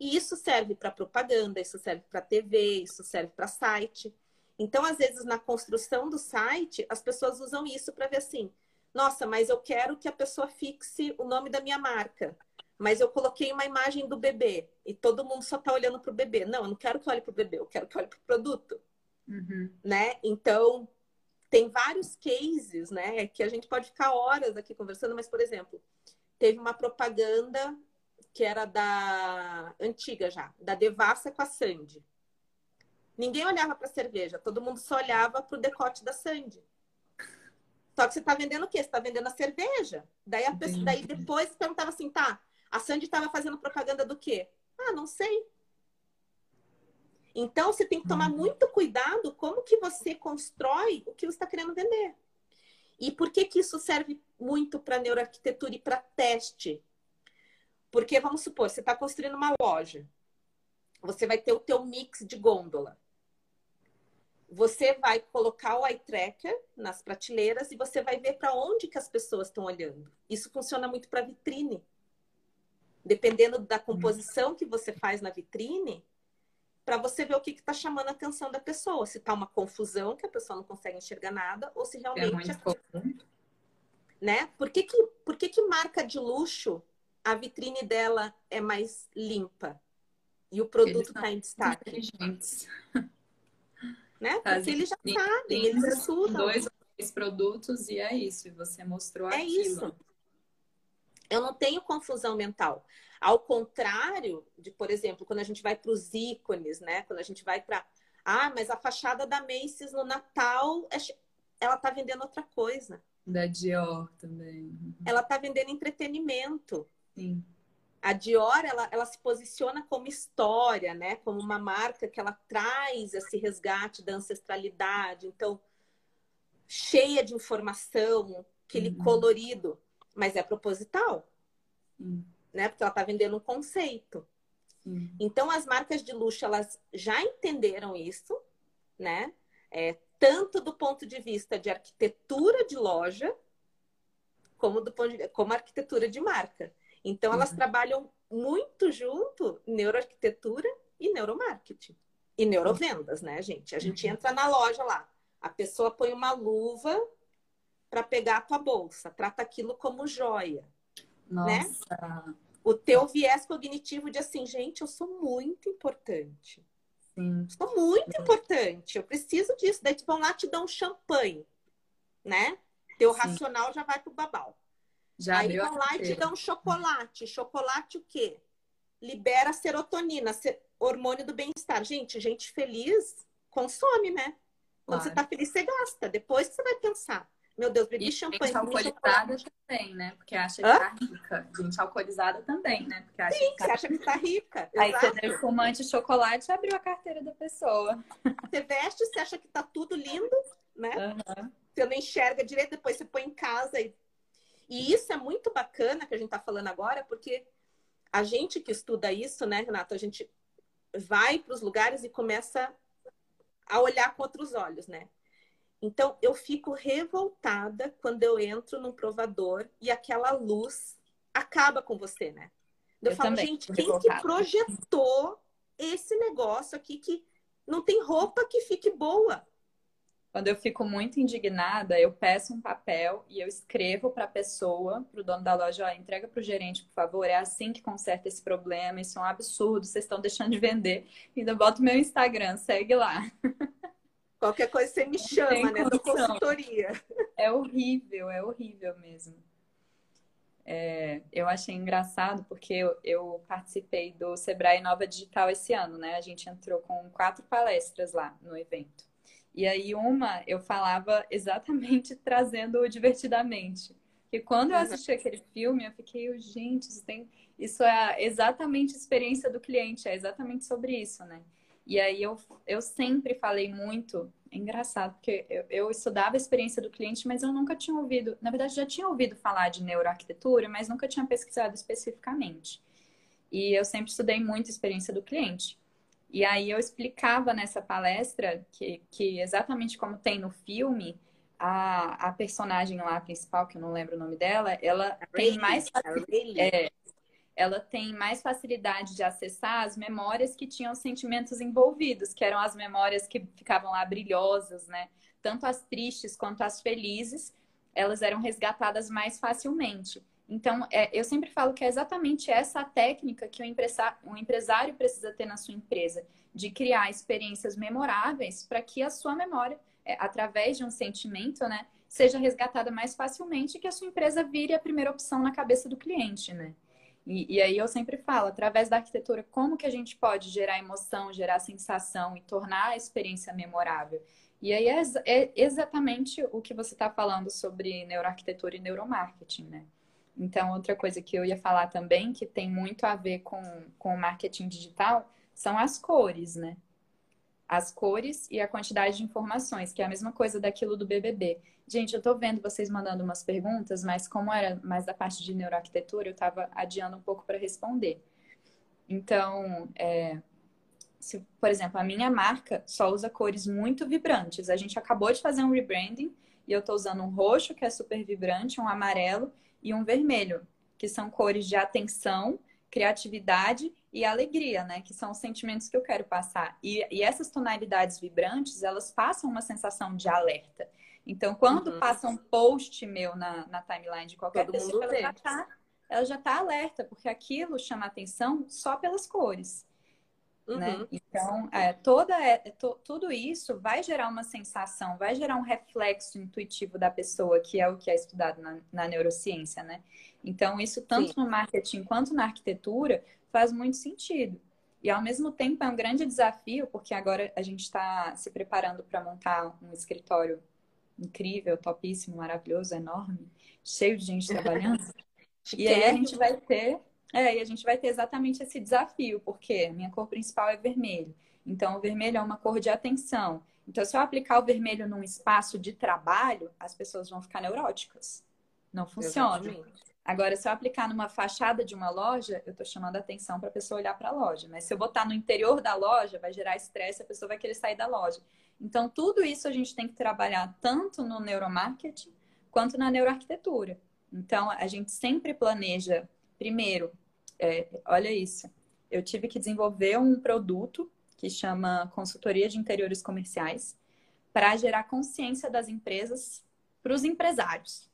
E isso serve para propaganda, isso serve para TV, isso serve para site. Então, às vezes, na construção do site, as pessoas usam isso para ver assim: nossa, mas eu quero que a pessoa fixe o nome da minha marca. Mas eu coloquei uma imagem do bebê e todo mundo só está olhando para o bebê. Não, eu não quero que olhe para o bebê, eu quero que olhe para o produto. Uhum. Né? Então, tem vários cases, né? Que a gente pode ficar horas aqui conversando, mas, por exemplo, teve uma propaganda que era da antiga já, da Devassa com a Sandy. Ninguém olhava para a cerveja, todo mundo só olhava para o decote da Sandy. Só que você está vendendo o quê? Você está vendendo a cerveja. Daí, a pessoa, daí depois você perguntava assim, tá, a Sandy estava fazendo propaganda do quê? Ah, não sei. Então, você tem que tomar uhum. muito cuidado como que você constrói o que você está querendo vender. E por que, que isso serve muito para neuroarquitetura e para teste? Porque, vamos supor, você está construindo uma loja. Você vai ter o teu mix de gôndola. Você vai colocar o eye tracker nas prateleiras e você vai ver para onde que as pessoas estão olhando. Isso funciona muito para vitrine. Dependendo da composição que você faz na vitrine, para você ver o que está chamando a atenção da pessoa. Se está uma confusão, que a pessoa não consegue enxergar nada, ou se realmente. É né? Por que, que, por que, que marca de luxo a vitrine dela é mais limpa? E o produto está em destaque? Né? Porque eles já sabem, eles estudam. Dois ou três produtos e é isso. E você mostrou é aquilo. É isso. Eu não tenho confusão mental. Ao contrário de, por exemplo, quando a gente vai para os ícones, né? Quando a gente vai para. Ah, mas a fachada da Macy's no Natal, é ela está vendendo outra coisa. Da Dior também. Ela está vendendo entretenimento. Sim. A Dior, ela, ela se posiciona como história, né? Como uma marca que ela traz esse resgate da ancestralidade. Então, cheia de informação, aquele uhum. colorido, mas é proposital, uhum. né? Porque ela está vendendo um conceito. Uhum. Então, as marcas de luxo, elas já entenderam isso, né? É, tanto do ponto de vista de arquitetura de loja, como do ponto de, como arquitetura de marca. Então, elas uhum. trabalham muito junto neuroarquitetura e neuromarketing. E neurovendas, né, gente? A gente uhum. entra na loja lá, a pessoa põe uma luva para pegar a tua bolsa, trata aquilo como joia. Né? Nossa. Né? O teu viés cognitivo de assim, gente, eu sou muito importante. Sim. Sou muito Sim. importante. Eu preciso disso. Daí vão lá te dão um champanhe, né? Teu Sim. racional já vai pro babau. Já Aí vão lá e te dão um chocolate. Chocolate o quê? Libera serotonina, hormônio do bem-estar. Gente, gente feliz consome, né? Quando claro. você tá feliz, você gasta. Depois você vai pensar. Meu Deus, bebi e champanhe. Gente alcoolizada também, né? Porque acha que Hã? tá rica. Gente alcoolizada também, né? Porque acha Sim, que tá... você acha que tá rica. Aí Exato. você deu fumante de chocolate e abriu a carteira da pessoa. Você veste, você acha que tá tudo lindo, né? Uhum. Você não enxerga direito, depois você põe em casa e e isso é muito bacana que a gente está falando agora, porque a gente que estuda isso, né, Renato, a gente vai para os lugares e começa a olhar com outros olhos, né? Então, eu fico revoltada quando eu entro num provador e aquela luz acaba com você, né? Eu, eu falo, gente, quem revoltada. que projetou esse negócio aqui que não tem roupa que fique boa? Quando eu fico muito indignada, eu peço um papel e eu escrevo para a pessoa, para o dono da loja, ó, entrega para o gerente, por favor, é assim que conserta esse problema, isso é um absurdo, vocês estão deixando de vender. E ainda boto meu Instagram, segue lá. Qualquer coisa você me chama, né? Da consultoria. É horrível, é horrível mesmo. É, eu achei engraçado porque eu, eu, participei do Sebrae Nova Digital esse ano, né? A gente entrou com quatro palestras lá no evento. E aí uma eu falava exatamente trazendo o divertidamente. Que quando eu assisti aquele filme, eu fiquei, gente, isso, tem... isso é exatamente a experiência do cliente, é exatamente sobre isso, né? E aí eu, eu sempre falei muito, é engraçado, porque eu, eu estudava a experiência do cliente, mas eu nunca tinha ouvido, na verdade já tinha ouvido falar de neuroarquitetura, mas nunca tinha pesquisado especificamente. E eu sempre estudei muito a experiência do cliente. E aí eu explicava nessa palestra que, que exatamente como tem no filme, a, a personagem lá principal, que eu não lembro o nome dela, ela tem mais é, ela tem mais facilidade de acessar as memórias que tinham sentimentos envolvidos, que eram as memórias que ficavam lá brilhosas, né? Tanto as tristes quanto as felizes, elas eram resgatadas mais facilmente. Então, é, eu sempre falo que é exatamente essa técnica que o empresário, o empresário precisa ter na sua empresa, de criar experiências memoráveis para que a sua memória, é, através de um sentimento, né, seja resgatada mais facilmente e que a sua empresa vire a primeira opção na cabeça do cliente, né? E, e, aí eu sempre falo, através da arquitetura, como que a gente pode gerar emoção, gerar sensação e tornar a experiência memorável? E aí é, é exatamente o que você está falando sobre neuroarquitetura e neuromarketing, né? Então, outra coisa que eu ia falar também, que tem muito a ver com, com o marketing digital, são as cores, né? As cores e a quantidade de informações, que é a mesma coisa daquilo do BBB. Gente, eu tô vendo vocês mandando umas perguntas, mas como era mais da parte de neuroarquitetura, eu tava adiando um pouco para responder. Então, é, se, por exemplo, a minha marca só usa cores muito vibrantes. A gente acabou de fazer um rebranding e eu tô usando um roxo, que é super vibrante, um amarelo e um vermelho, que são cores de atenção, criatividade e alegria, né? Que são os sentimentos que eu quero passar. E, e essas tonalidades vibrantes, elas passam uma sensação de alerta. Então, quando uhum. passa um post meu na, na timeline de qualquer Todo pessoa, ela já, tá, ela já tá alerta, porque aquilo chama atenção só pelas cores. Né? Uhum. Né? Então, é, toda, é, to, tudo isso vai gerar uma sensação, vai gerar um reflexo intuitivo da pessoa, que é o que é estudado na, na neurociência, né? Então, isso tanto Sim. no marketing quanto na arquitetura faz muito sentido. E, ao mesmo tempo, é um grande desafio, porque agora a gente está se preparando para montar um escritório incrível, topíssimo, maravilhoso, enorme, cheio de gente trabalhando. e aí a gente vai ter é, e a gente vai ter exatamente esse desafio, porque minha cor principal é vermelho. Então, o vermelho é uma cor de atenção. Então, se eu aplicar o vermelho num espaço de trabalho, as pessoas vão ficar neuróticas. Não funciona. Exatamente. Agora, se eu aplicar numa fachada de uma loja, eu estou chamando a atenção para a pessoa olhar para a loja. Mas se eu botar no interior da loja, vai gerar estresse, a pessoa vai querer sair da loja. Então, tudo isso a gente tem que trabalhar tanto no neuromarketing quanto na neuroarquitetura. Então, a gente sempre planeja Primeiro, é, olha isso, eu tive que desenvolver um produto que chama consultoria de interiores comerciais para gerar consciência das empresas para os empresários.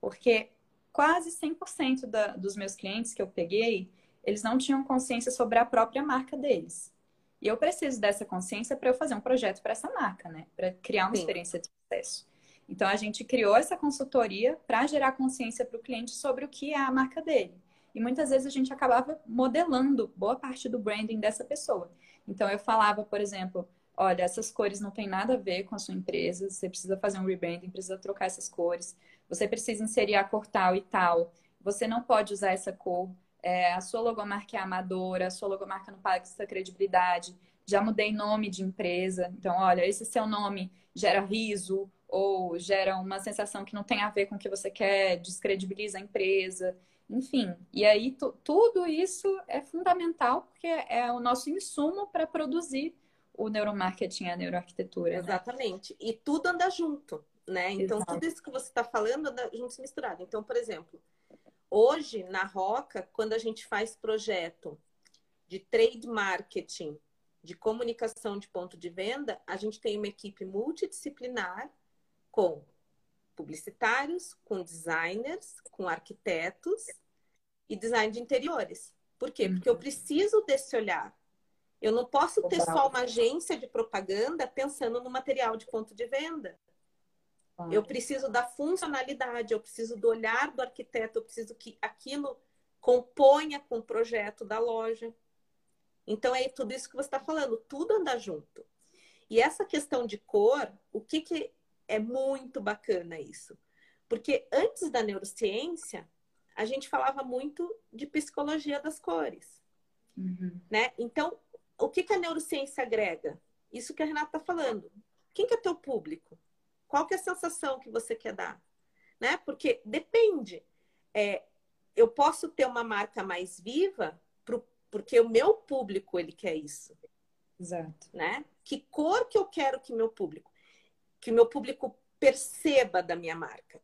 Porque quase 100% da, dos meus clientes que eu peguei, eles não tinham consciência sobre a própria marca deles. E eu preciso dessa consciência para eu fazer um projeto para essa marca, né? Para criar uma Sim. experiência de sucesso. Então a gente criou essa consultoria para gerar consciência para o cliente sobre o que é a marca dele. E muitas vezes a gente acabava modelando boa parte do branding dessa pessoa. Então eu falava, por exemplo, olha, essas cores não tem nada a ver com a sua empresa, você precisa fazer um rebranding, precisa trocar essas cores, você precisa inserir a cor tal e tal, você não pode usar essa cor, é, a sua logomarca é amadora, a sua logomarca não paga essa credibilidade, já mudei nome de empresa, então olha, esse seu nome gera riso, ou gera uma sensação que não tem a ver com o que você quer, descredibiliza a empresa, enfim. E aí tudo isso é fundamental porque é o nosso insumo para produzir o neuromarketing, a neuroarquitetura. Né? Exatamente. Né? E tudo anda junto, né? Então, Exato. tudo isso que você está falando anda junto e misturado. Então, por exemplo, hoje na Roca, quando a gente faz projeto de trade marketing, de comunicação de ponto de venda, a gente tem uma equipe multidisciplinar com publicitários, com designers, com arquitetos e design de interiores. Por quê? Porque eu uhum. preciso desse olhar. Eu não posso ter só uma agência de propaganda pensando no material de ponto de venda. Eu preciso da funcionalidade, eu preciso do olhar do arquiteto, eu preciso que aquilo componha com o projeto da loja. Então é tudo isso que você está falando, tudo anda junto. E essa questão de cor, o que, que é muito bacana isso? Porque antes da neurociência, a gente falava muito de psicologia das cores. Uhum. Né? Então, o que, que a neurociência agrega? Isso que a Renata está falando. Quem que é teu público? Qual que é a sensação que você quer dar? Né? Porque depende. É, eu posso ter uma marca mais viva pro, porque o meu público ele quer isso. Exato. Né? Que cor que eu quero que meu público, que meu público perceba da minha marca?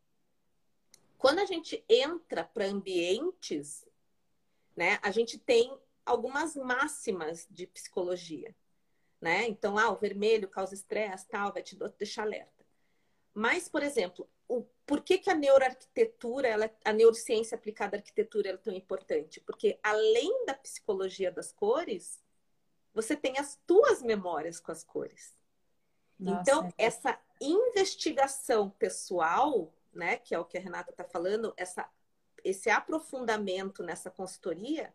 Quando a gente entra para ambientes, né, a gente tem algumas máximas de psicologia, né? Então, ah, o vermelho causa estresse, tal, vai te deixar alerta. Mas, por exemplo, o, por que, que a neuroarquitetura, ela, a neurociência aplicada à arquitetura é tão importante? Porque além da psicologia das cores, você tem as tuas memórias com as cores. Nossa, então, é. essa investigação pessoal né, que é o que a Renata está falando, essa, esse aprofundamento nessa consultoria,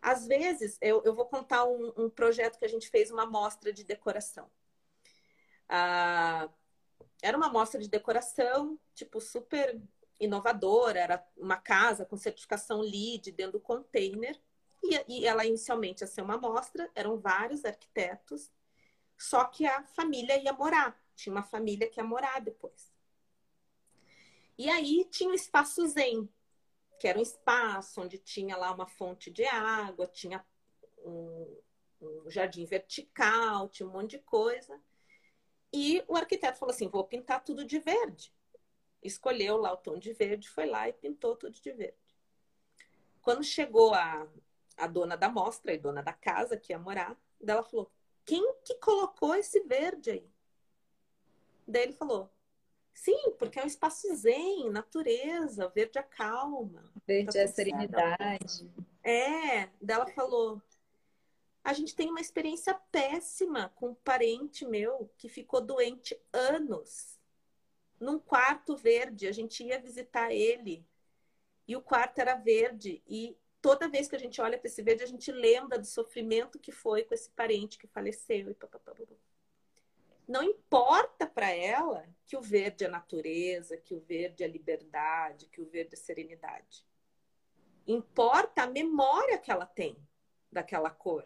às vezes, eu, eu vou contar um, um, projeto que a gente fez, uma mostra de decoração. Ah, era uma mostra de decoração, tipo, super inovadora, era uma casa com certificação LEED dentro do container, e, e ela inicialmente ia ser uma mostra, eram vários arquitetos, só que a família ia morar, tinha uma família que ia morar depois. E aí tinha o espaço Zen, que era um espaço onde tinha lá uma fonte de água, tinha um, um jardim vertical, tinha um monte de coisa. E o arquiteto falou assim: vou pintar tudo de verde. Escolheu lá o tom de verde, foi lá e pintou tudo de verde. Quando chegou a, a dona da mostra e dona da casa que ia morar, ela falou: quem que colocou esse verde aí? Daí ele falou: Sim, porque é um espaço zen, natureza, verde a calma. Verde tá é a serenidade. É, dela falou. A gente tem uma experiência péssima com um parente meu que ficou doente anos. Num quarto verde, a gente ia visitar ele e o quarto era verde e toda vez que a gente olha para esse verde, a gente lembra do sofrimento que foi com esse parente que faleceu e papapá. Não importa para ela que o verde é natureza, que o verde é liberdade, que o verde é serenidade. Importa a memória que ela tem daquela cor,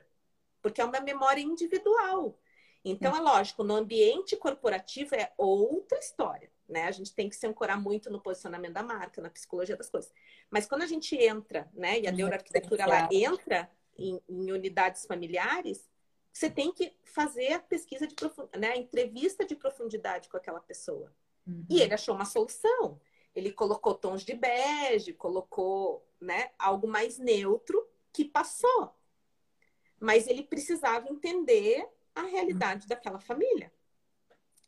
porque é uma memória individual. Então, é lógico, no ambiente corporativo é outra história, né? A gente tem que se ancorar muito no posicionamento da marca, na psicologia das coisas. Mas quando a gente entra, né, e a neuroarquitetura ela entra em, em unidades familiares, você tem que fazer a pesquisa de profundidade, né, a entrevista de profundidade com aquela pessoa. Uhum. E ele achou uma solução. Ele colocou tons de bege, colocou né, algo mais neutro que passou. Mas ele precisava entender a realidade uhum. daquela família.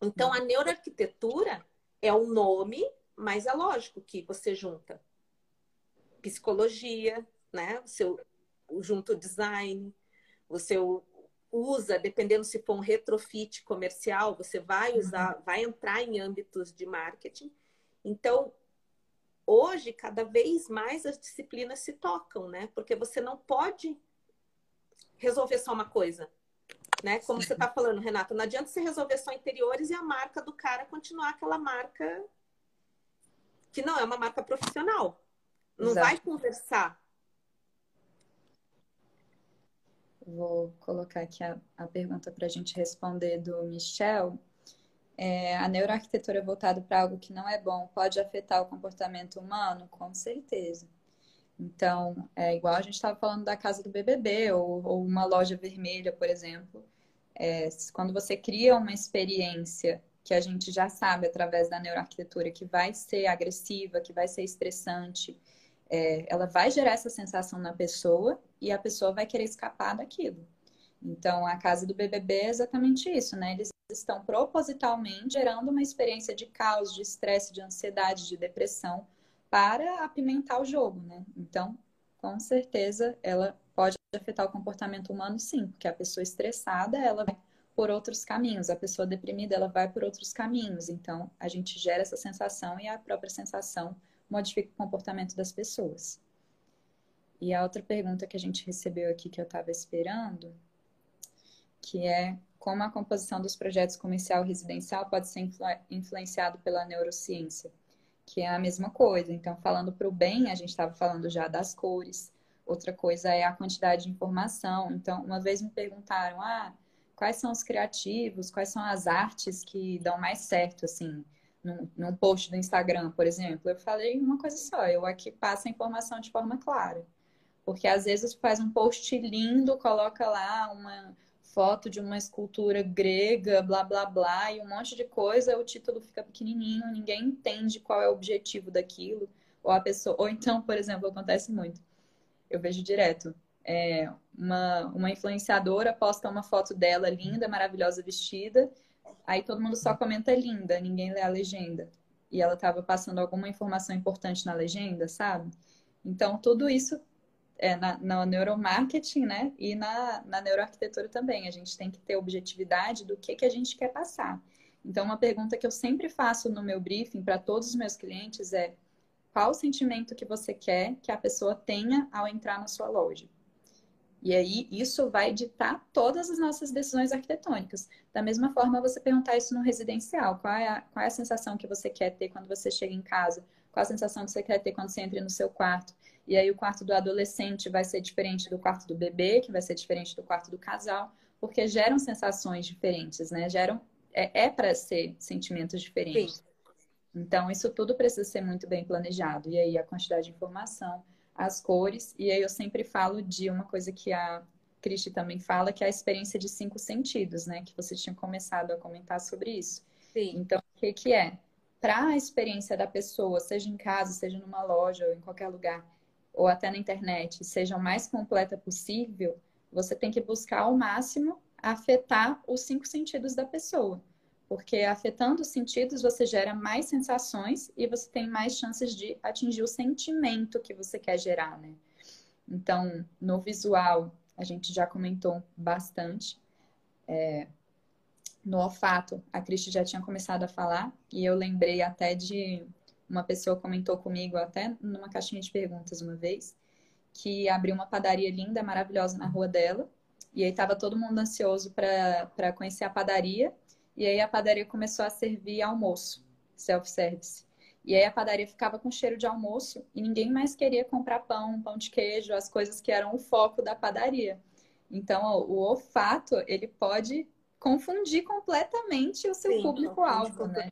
Então, a neuroarquitetura é um nome, mas é lógico que você junta psicologia, né? O seu, junto design, seu usa, dependendo se for um retrofit comercial, você vai uhum. usar, uhum. vai entrar em âmbitos de marketing. Então, hoje, cada vez mais as disciplinas se tocam, né? Porque você não pode resolver só uma coisa. Né? Como você está falando, Renata, não adianta você resolver só interiores e a marca do cara continuar aquela marca que não é uma marca profissional. Não Exato. vai conversar Vou colocar aqui a, a pergunta para a gente responder do Michel. é, a neuroarquitetura voltada para algo que não é bom pode afetar o comportamento humano? Com certeza. Então, é igual a gente estava falando da casa do BBB ou, ou uma loja vermelha, por exemplo. É, quando você cria uma experiência que a gente já sabe através da neuroarquitetura que vai ser agressiva, que vai ser estressante, é, ela vai gerar essa sensação na pessoa e a pessoa vai querer escapar daquilo. Então, a casa do BBB é exatamente isso, né? Eles estão propositalmente gerando uma experiência de caos, de estresse, de ansiedade, de depressão para apimentar o jogo, né? Então, com certeza, ela pode afetar o comportamento humano, sim, porque a pessoa estressada, ela vai por outros caminhos, a pessoa deprimida, ela vai por outros caminhos. Então, a gente gera essa sensação e a própria sensação modifica o comportamento das pessoas. E a outra pergunta que a gente recebeu aqui que eu estava esperando, que é como a composição dos projetos comercial e residencial pode ser influ influenciado pela neurociência, que é a mesma coisa. Então, falando para o bem, a gente estava falando já das cores. Outra coisa é a quantidade de informação. Então, uma vez me perguntaram, ah, quais são os criativos, quais são as artes que dão mais certo, assim, num, num post do Instagram, por exemplo. Eu falei uma coisa só, eu aqui passo a informação de forma clara. Porque às vezes faz um post lindo, coloca lá uma foto de uma escultura grega, blá blá blá, e um monte de coisa, o título fica pequenininho, ninguém entende qual é o objetivo daquilo, ou a pessoa, ou então, por exemplo, acontece muito. Eu vejo direto. É, uma, uma influenciadora posta uma foto dela linda, maravilhosa, vestida, aí todo mundo só comenta linda, ninguém lê a legenda. E ela estava passando alguma informação importante na legenda, sabe? Então, tudo isso é, na, neuromarketing, né? E na, na neuroarquitetura também. A gente tem que ter objetividade do que, que a gente quer passar. Então, uma pergunta que eu sempre faço no meu briefing para todos os meus clientes é qual o sentimento que você quer que a pessoa tenha ao entrar na sua loja? E aí, isso vai ditar todas as nossas decisões arquitetônicas. Da mesma forma, você perguntar isso no residencial. Qual é, a, qual é a sensação que você quer ter quando você chega em casa? Qual a sensação que você quer ter quando você entra no seu quarto? E aí o quarto do adolescente vai ser diferente do quarto do bebê, que vai ser diferente do quarto do casal, porque geram sensações diferentes, né? Geram é, é para ser sentimentos diferentes. Sim. Então isso tudo precisa ser muito bem planejado. E aí a quantidade de informação, as cores, e aí eu sempre falo de uma coisa que a Cristi também fala, que é a experiência de cinco sentidos, né? Que você tinha começado a comentar sobre isso. Sim. Então, o que, que é? Para a experiência da pessoa, seja em casa, seja numa loja ou em qualquer lugar, ou até na internet seja o mais completa possível, você tem que buscar ao máximo afetar os cinco sentidos da pessoa. Porque afetando os sentidos, você gera mais sensações e você tem mais chances de atingir o sentimento que você quer gerar, né? Então, no visual, a gente já comentou bastante. É, no olfato, a Cristi já tinha começado a falar, e eu lembrei até de uma pessoa comentou comigo até numa caixinha de perguntas uma vez que abriu uma padaria linda, maravilhosa na rua dela. E aí estava todo mundo ansioso para conhecer a padaria. E aí a padaria começou a servir almoço, self-service. E aí a padaria ficava com cheiro de almoço e ninguém mais queria comprar pão, pão de queijo, as coisas que eram o foco da padaria. Então, o olfato, ele pode confundir completamente o seu público-alvo, né?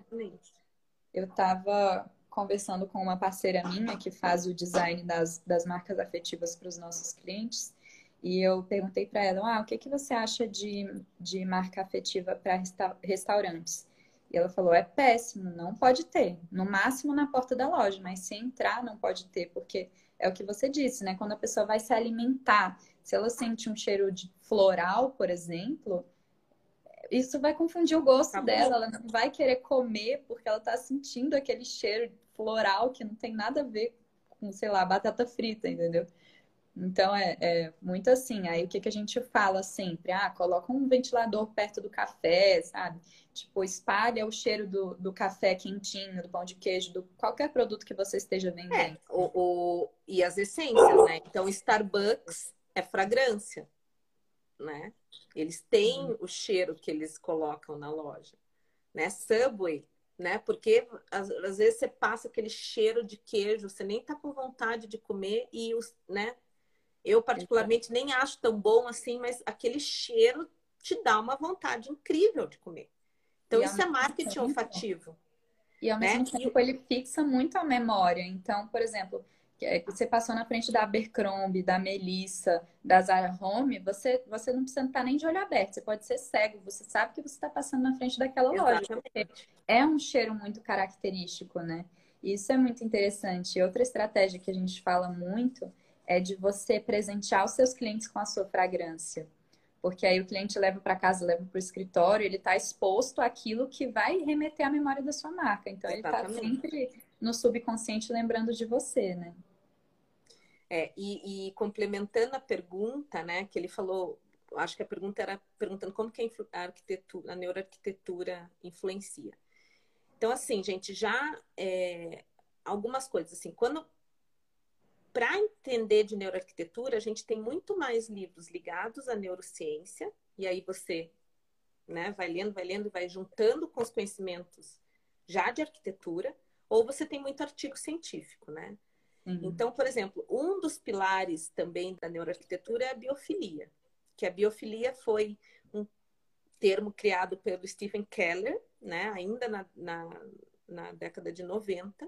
Eu estava conversando com uma parceira minha que faz o design das, das marcas afetivas para os nossos clientes. E eu perguntei para ela, ah, o que, que você acha de, de marca afetiva para resta restaurantes? E ela falou, é péssimo, não pode ter. No máximo na porta da loja, mas se entrar não pode ter, porque é o que você disse, né? Quando a pessoa vai se alimentar, se ela sente um cheiro de floral, por exemplo, isso vai confundir o gosto tá dela. Ela não vai querer comer porque ela está sentindo aquele cheiro floral que não tem nada a ver com, sei lá, batata frita, entendeu? Então é, é, muito assim. Aí o que, que a gente fala sempre? Ah, coloca um ventilador perto do café, sabe? Tipo, espalha o cheiro do, do café quentinho, do pão de queijo, do qualquer produto que você esteja vendendo. É, o, o, e as essências, né? Então, Starbucks é fragrância, né? Eles têm hum. o cheiro que eles colocam na loja, né? Subway né? Porque às, às, vezes você passa aquele cheiro de queijo, você nem tá com vontade de comer e os, né? Eu particularmente nem acho tão bom assim, mas aquele cheiro te dá uma vontade incrível de comer. Então, isso é marketing olfativo. E ao mesmo né? tempo, ele fixa muito a memória. Então, por exemplo, você passou na frente da Abercrombie, da Melissa, da Zara Home, você, você não precisa estar nem de olho aberto, você pode ser cego, você sabe que você está passando na frente daquela Exatamente. loja. É um cheiro muito característico, né? Isso é muito interessante. Outra estratégia que a gente fala muito é de você presentear os seus clientes com a sua fragrância. Porque aí o cliente leva para casa, leva para o escritório, ele está exposto àquilo que vai remeter à memória da sua marca. Então ele está sempre no subconsciente lembrando de você, né? É, e, e, complementando a pergunta, né, que ele falou, acho que a pergunta era perguntando como que a arquitetura, a neuroarquitetura influencia. Então, assim, gente, já é, algumas coisas, assim, quando para entender de neuroarquitetura, a gente tem muito mais livros ligados à neurociência, e aí você né, vai lendo, vai lendo, vai juntando com os conhecimentos já de arquitetura, ou você tem muito artigo científico, né? Uhum. Então, por exemplo, um dos pilares também da neuroarquitetura é a biofilia, que a biofilia foi um termo criado pelo Stephen Keller, né, ainda na, na, na década de 90,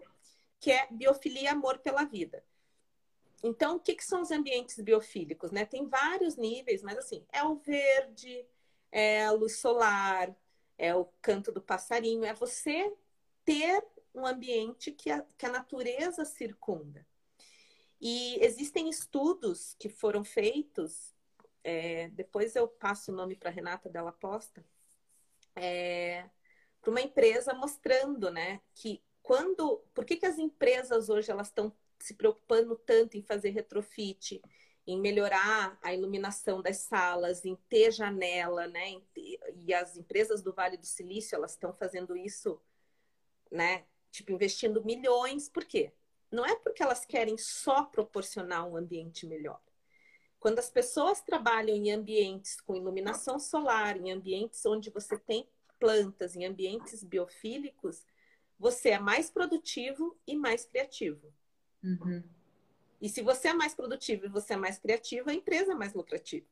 que é biofilia amor pela vida. Então, o que, que são os ambientes biofílicos? Né? Tem vários níveis, mas assim, é o verde, é a luz solar, é o canto do passarinho, é você ter um ambiente que a, que a natureza circunda. E existem estudos que foram feitos, é, depois eu passo o nome para Renata Della Posta, é, para uma empresa mostrando né, que quando. Por que, que as empresas hoje elas estão se preocupando tanto em fazer retrofit, em melhorar a iluminação das salas, em ter janela, né? Ter, e as empresas do Vale do Silício elas estão fazendo isso, né? tipo, investindo milhões. Por quê? Não é porque elas querem só proporcionar um ambiente melhor. Quando as pessoas trabalham em ambientes com iluminação solar, em ambientes onde você tem plantas, em ambientes biofílicos, você é mais produtivo e mais criativo. Uhum. E se você é mais produtivo e você é mais criativo, a empresa é mais lucrativa.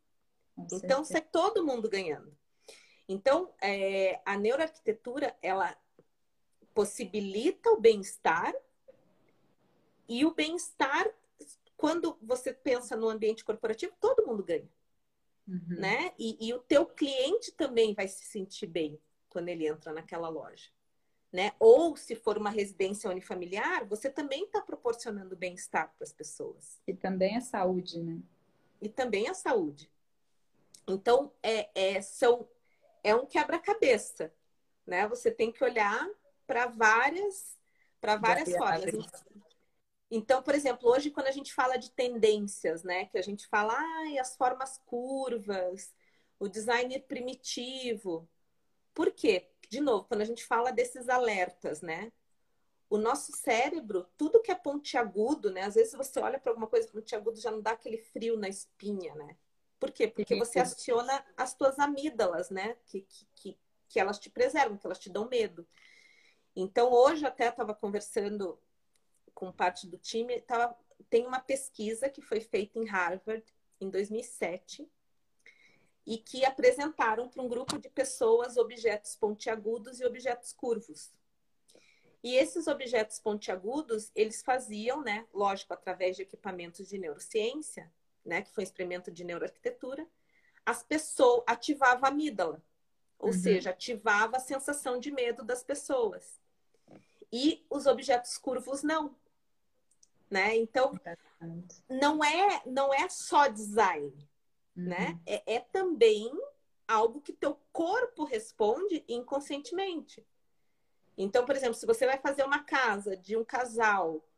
Com então, sai todo mundo ganhando. Então, é, a neuroarquitetura, ela possibilita o bem-estar e o bem-estar, quando você pensa no ambiente corporativo, todo mundo ganha. Uhum. Né? E, e, o teu cliente também vai se sentir bem quando ele entra naquela loja. Né? Ou se for uma residência unifamiliar, você também está proporcionando bem-estar para as pessoas. E também a saúde, né? E também a saúde. Então, é, é, são, é um quebra-cabeça. Né? Você tem que olhar para várias, para várias formas. Então, por exemplo, hoje quando a gente fala de tendências, né, que a gente fala, ah, as formas curvas, o design primitivo. Por quê? De novo, quando a gente fala desses alertas, né? O nosso cérebro, tudo que é pontiagudo, né? Às vezes você olha para alguma coisa pontiagudo já não dá aquele frio na espinha, né? Por quê? Porque você aciona as tuas amígdalas, né? Que, que, que, que elas te preservam, que elas te dão medo. Então, hoje até estava conversando com parte do time, tava, tem uma pesquisa que foi feita em Harvard em 2007 e que apresentaram para um grupo de pessoas objetos pontiagudos e objetos curvos. E esses objetos pontiagudos, eles faziam, né, lógico, através de equipamentos de neurociência, né, que foi um experimento de neuroarquitetura, as pessoas ativava a amígdala, ou uhum. seja, ativava a sensação de medo das pessoas. E os objetos curvos não. Né? Então, não é, não é só design, uhum. né? É, é também algo que teu corpo responde inconscientemente. Então, por exemplo, se você vai fazer uma casa de um casal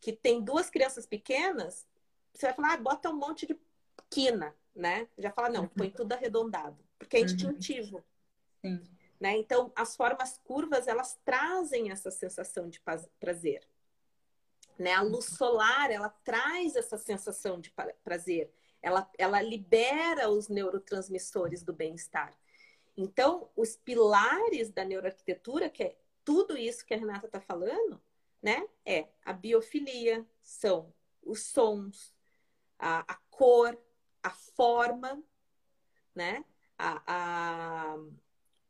que tem duas crianças pequenas, você vai falar, ah, bota um monte de quina, né? Já fala, não, põe tudo arredondado, porque é uhum. instintivo. Sim. Né? Então, as formas curvas, elas trazem essa sensação de prazer. Né? A luz solar, ela traz essa sensação de prazer. Ela, ela libera os neurotransmissores do bem-estar. Então, os pilares da neuroarquitetura, que é tudo isso que a Renata está falando, né? É a biofilia, são os sons, a, a cor, a forma, né? A, a,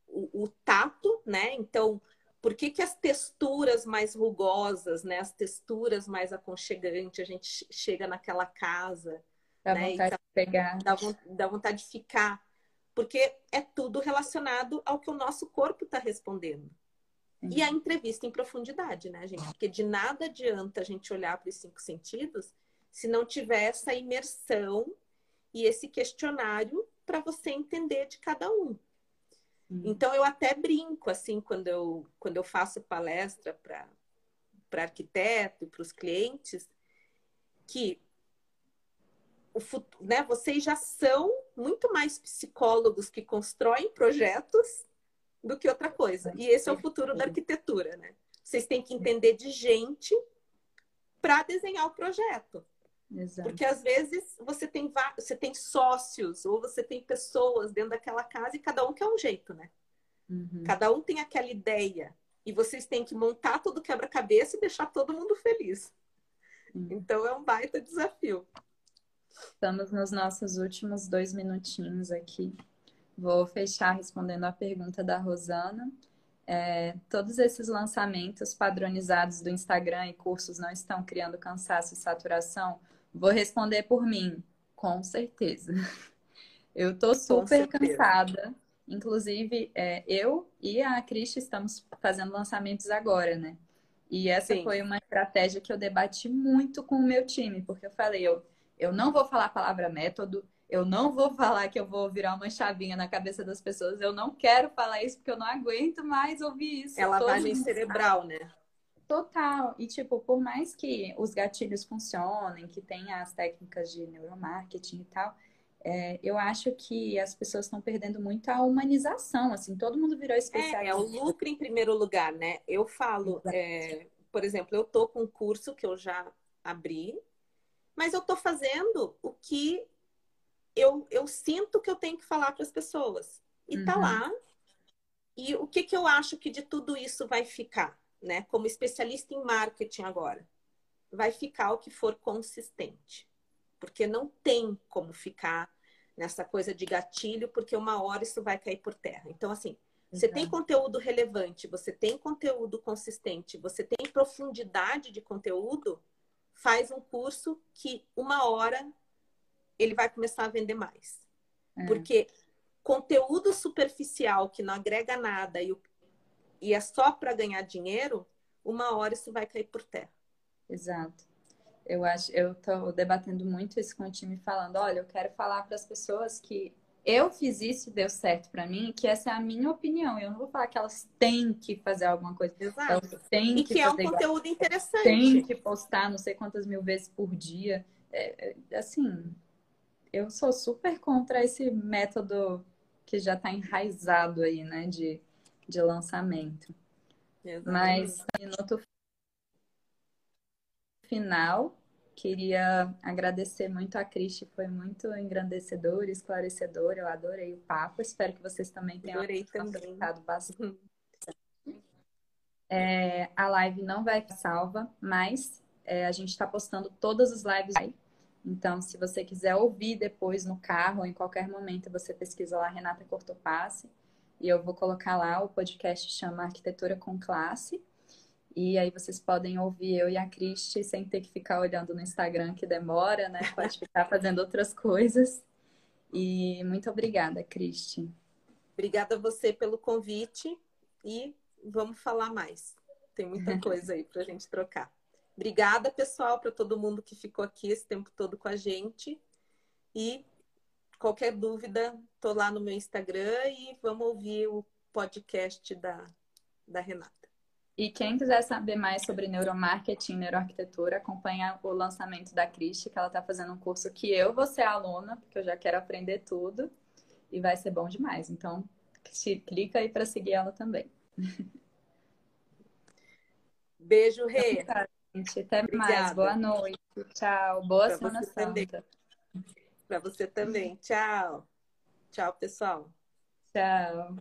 o, o tato, né? Então, por que, que as texturas mais rugosas, né? As texturas mais aconchegantes, a gente chega naquela casa, dá né? vontade Dá, de pegar. Dá, dá vontade de ficar. Porque é tudo relacionado ao que o nosso corpo está respondendo. Sim. E a entrevista em profundidade, né, gente? Porque de nada adianta a gente olhar para os cinco sentidos se não tiver essa imersão e esse questionário para você entender de cada um. Hum. Então eu até brinco assim quando eu quando eu faço palestra para para arquiteto e para os clientes que o futuro, né, vocês já são muito mais psicólogos que constroem projetos do que outra coisa. E esse é o futuro da arquitetura, né? Vocês têm que entender de gente para desenhar o projeto. Exato. Porque às vezes você tem, você tem sócios ou você tem pessoas dentro daquela casa e cada um quer um jeito, né? Uhum. Cada um tem aquela ideia. E vocês têm que montar todo o quebra-cabeça e deixar todo mundo feliz. Uhum. Então é um baita desafio. Estamos nos nossos últimos dois minutinhos aqui. Vou fechar respondendo a pergunta da Rosana. É, todos esses lançamentos padronizados do Instagram e cursos não estão criando cansaço e saturação? Vou responder por mim, com certeza. Eu tô super cansada. Inclusive, é, eu e a Cris estamos fazendo lançamentos agora, né? E essa Sim. foi uma estratégia que eu debati muito com o meu time, porque eu falei, eu, eu não vou falar a palavra método, eu não vou falar que eu vou virar uma chavinha na cabeça das pessoas. Eu não quero falar isso porque eu não aguento mais ouvir isso. É lavagem cerebral, né? Total. E, tipo, por mais que os gatilhos funcionem, que tenha as técnicas de neuromarketing e tal, é, eu acho que as pessoas estão perdendo muito a humanização, assim, todo mundo virou especialista. É, é o lucro em primeiro lugar, né? Eu falo, é, por exemplo, eu tô com um curso que eu já abri, mas eu tô fazendo o que eu, eu sinto que eu tenho que falar para as pessoas. E tá uhum. tá lá. E o que, que eu acho que de tudo isso vai ficar? Né? Como especialista em marketing agora, vai ficar o que for consistente. Porque não tem como ficar nessa coisa de gatilho, porque uma hora isso vai cair por terra. Então, assim, você tem conteúdo relevante, você tem conteúdo consistente, você tem profundidade de conteúdo, faz um curso que uma hora ele vai começar a vender mais. É. Porque conteúdo superficial que não agrega nada e o, e é só para ganhar dinheiro, uma hora isso vai cair por terra. Exato. Eu acho, eu estou debatendo muito isso com o time, falando, olha, eu quero falar para as pessoas que eu fiz isso e deu certo para mim, que essa é a minha opinião. Eu não vou falar que elas têm que fazer alguma coisa. Exato. Elas têm e que, que é um conteúdo igual. interessante. Tem que postar não sei quantas mil vezes por dia. É, é, assim, eu sou super contra esse método que já está enraizado aí, né? De de lançamento. Exatamente. Mas minuto final, queria agradecer muito a Cristi, foi muito engrandecedor, esclarecedor, eu adorei o papo, espero que vocês também tenham aproveitado bastante. É, a live não vai salva, mas é, a gente está postando todas as lives aí. Então, se você quiser ouvir depois no carro ou em qualquer momento, você pesquisa lá Renata Cortopasse. E eu vou colocar lá o podcast chama Arquitetura com Classe. E aí vocês podem ouvir eu e a Cristi sem ter que ficar olhando no Instagram que demora, né? Pode ficar fazendo outras coisas. E muito obrigada, Cristi. Obrigada a você pelo convite e vamos falar mais. Tem muita coisa aí para a gente trocar. Obrigada, pessoal, para todo mundo que ficou aqui esse tempo todo com a gente. E qualquer dúvida, tô lá no meu Instagram e vamos ouvir o podcast da, da Renata. E quem quiser saber mais sobre neuromarketing, neuroarquitetura, acompanha o lançamento da Cristi, que ela está fazendo um curso que eu vou ser aluna, porque eu já quero aprender tudo e vai ser bom demais. Então, clica aí para seguir ela também. Beijo, Rê. Gente, até Obrigada. mais. Boa noite. Tchau. Boa pra Semana Santa. Também. Para você também. Tchau. Tchau, pessoal. Tchau.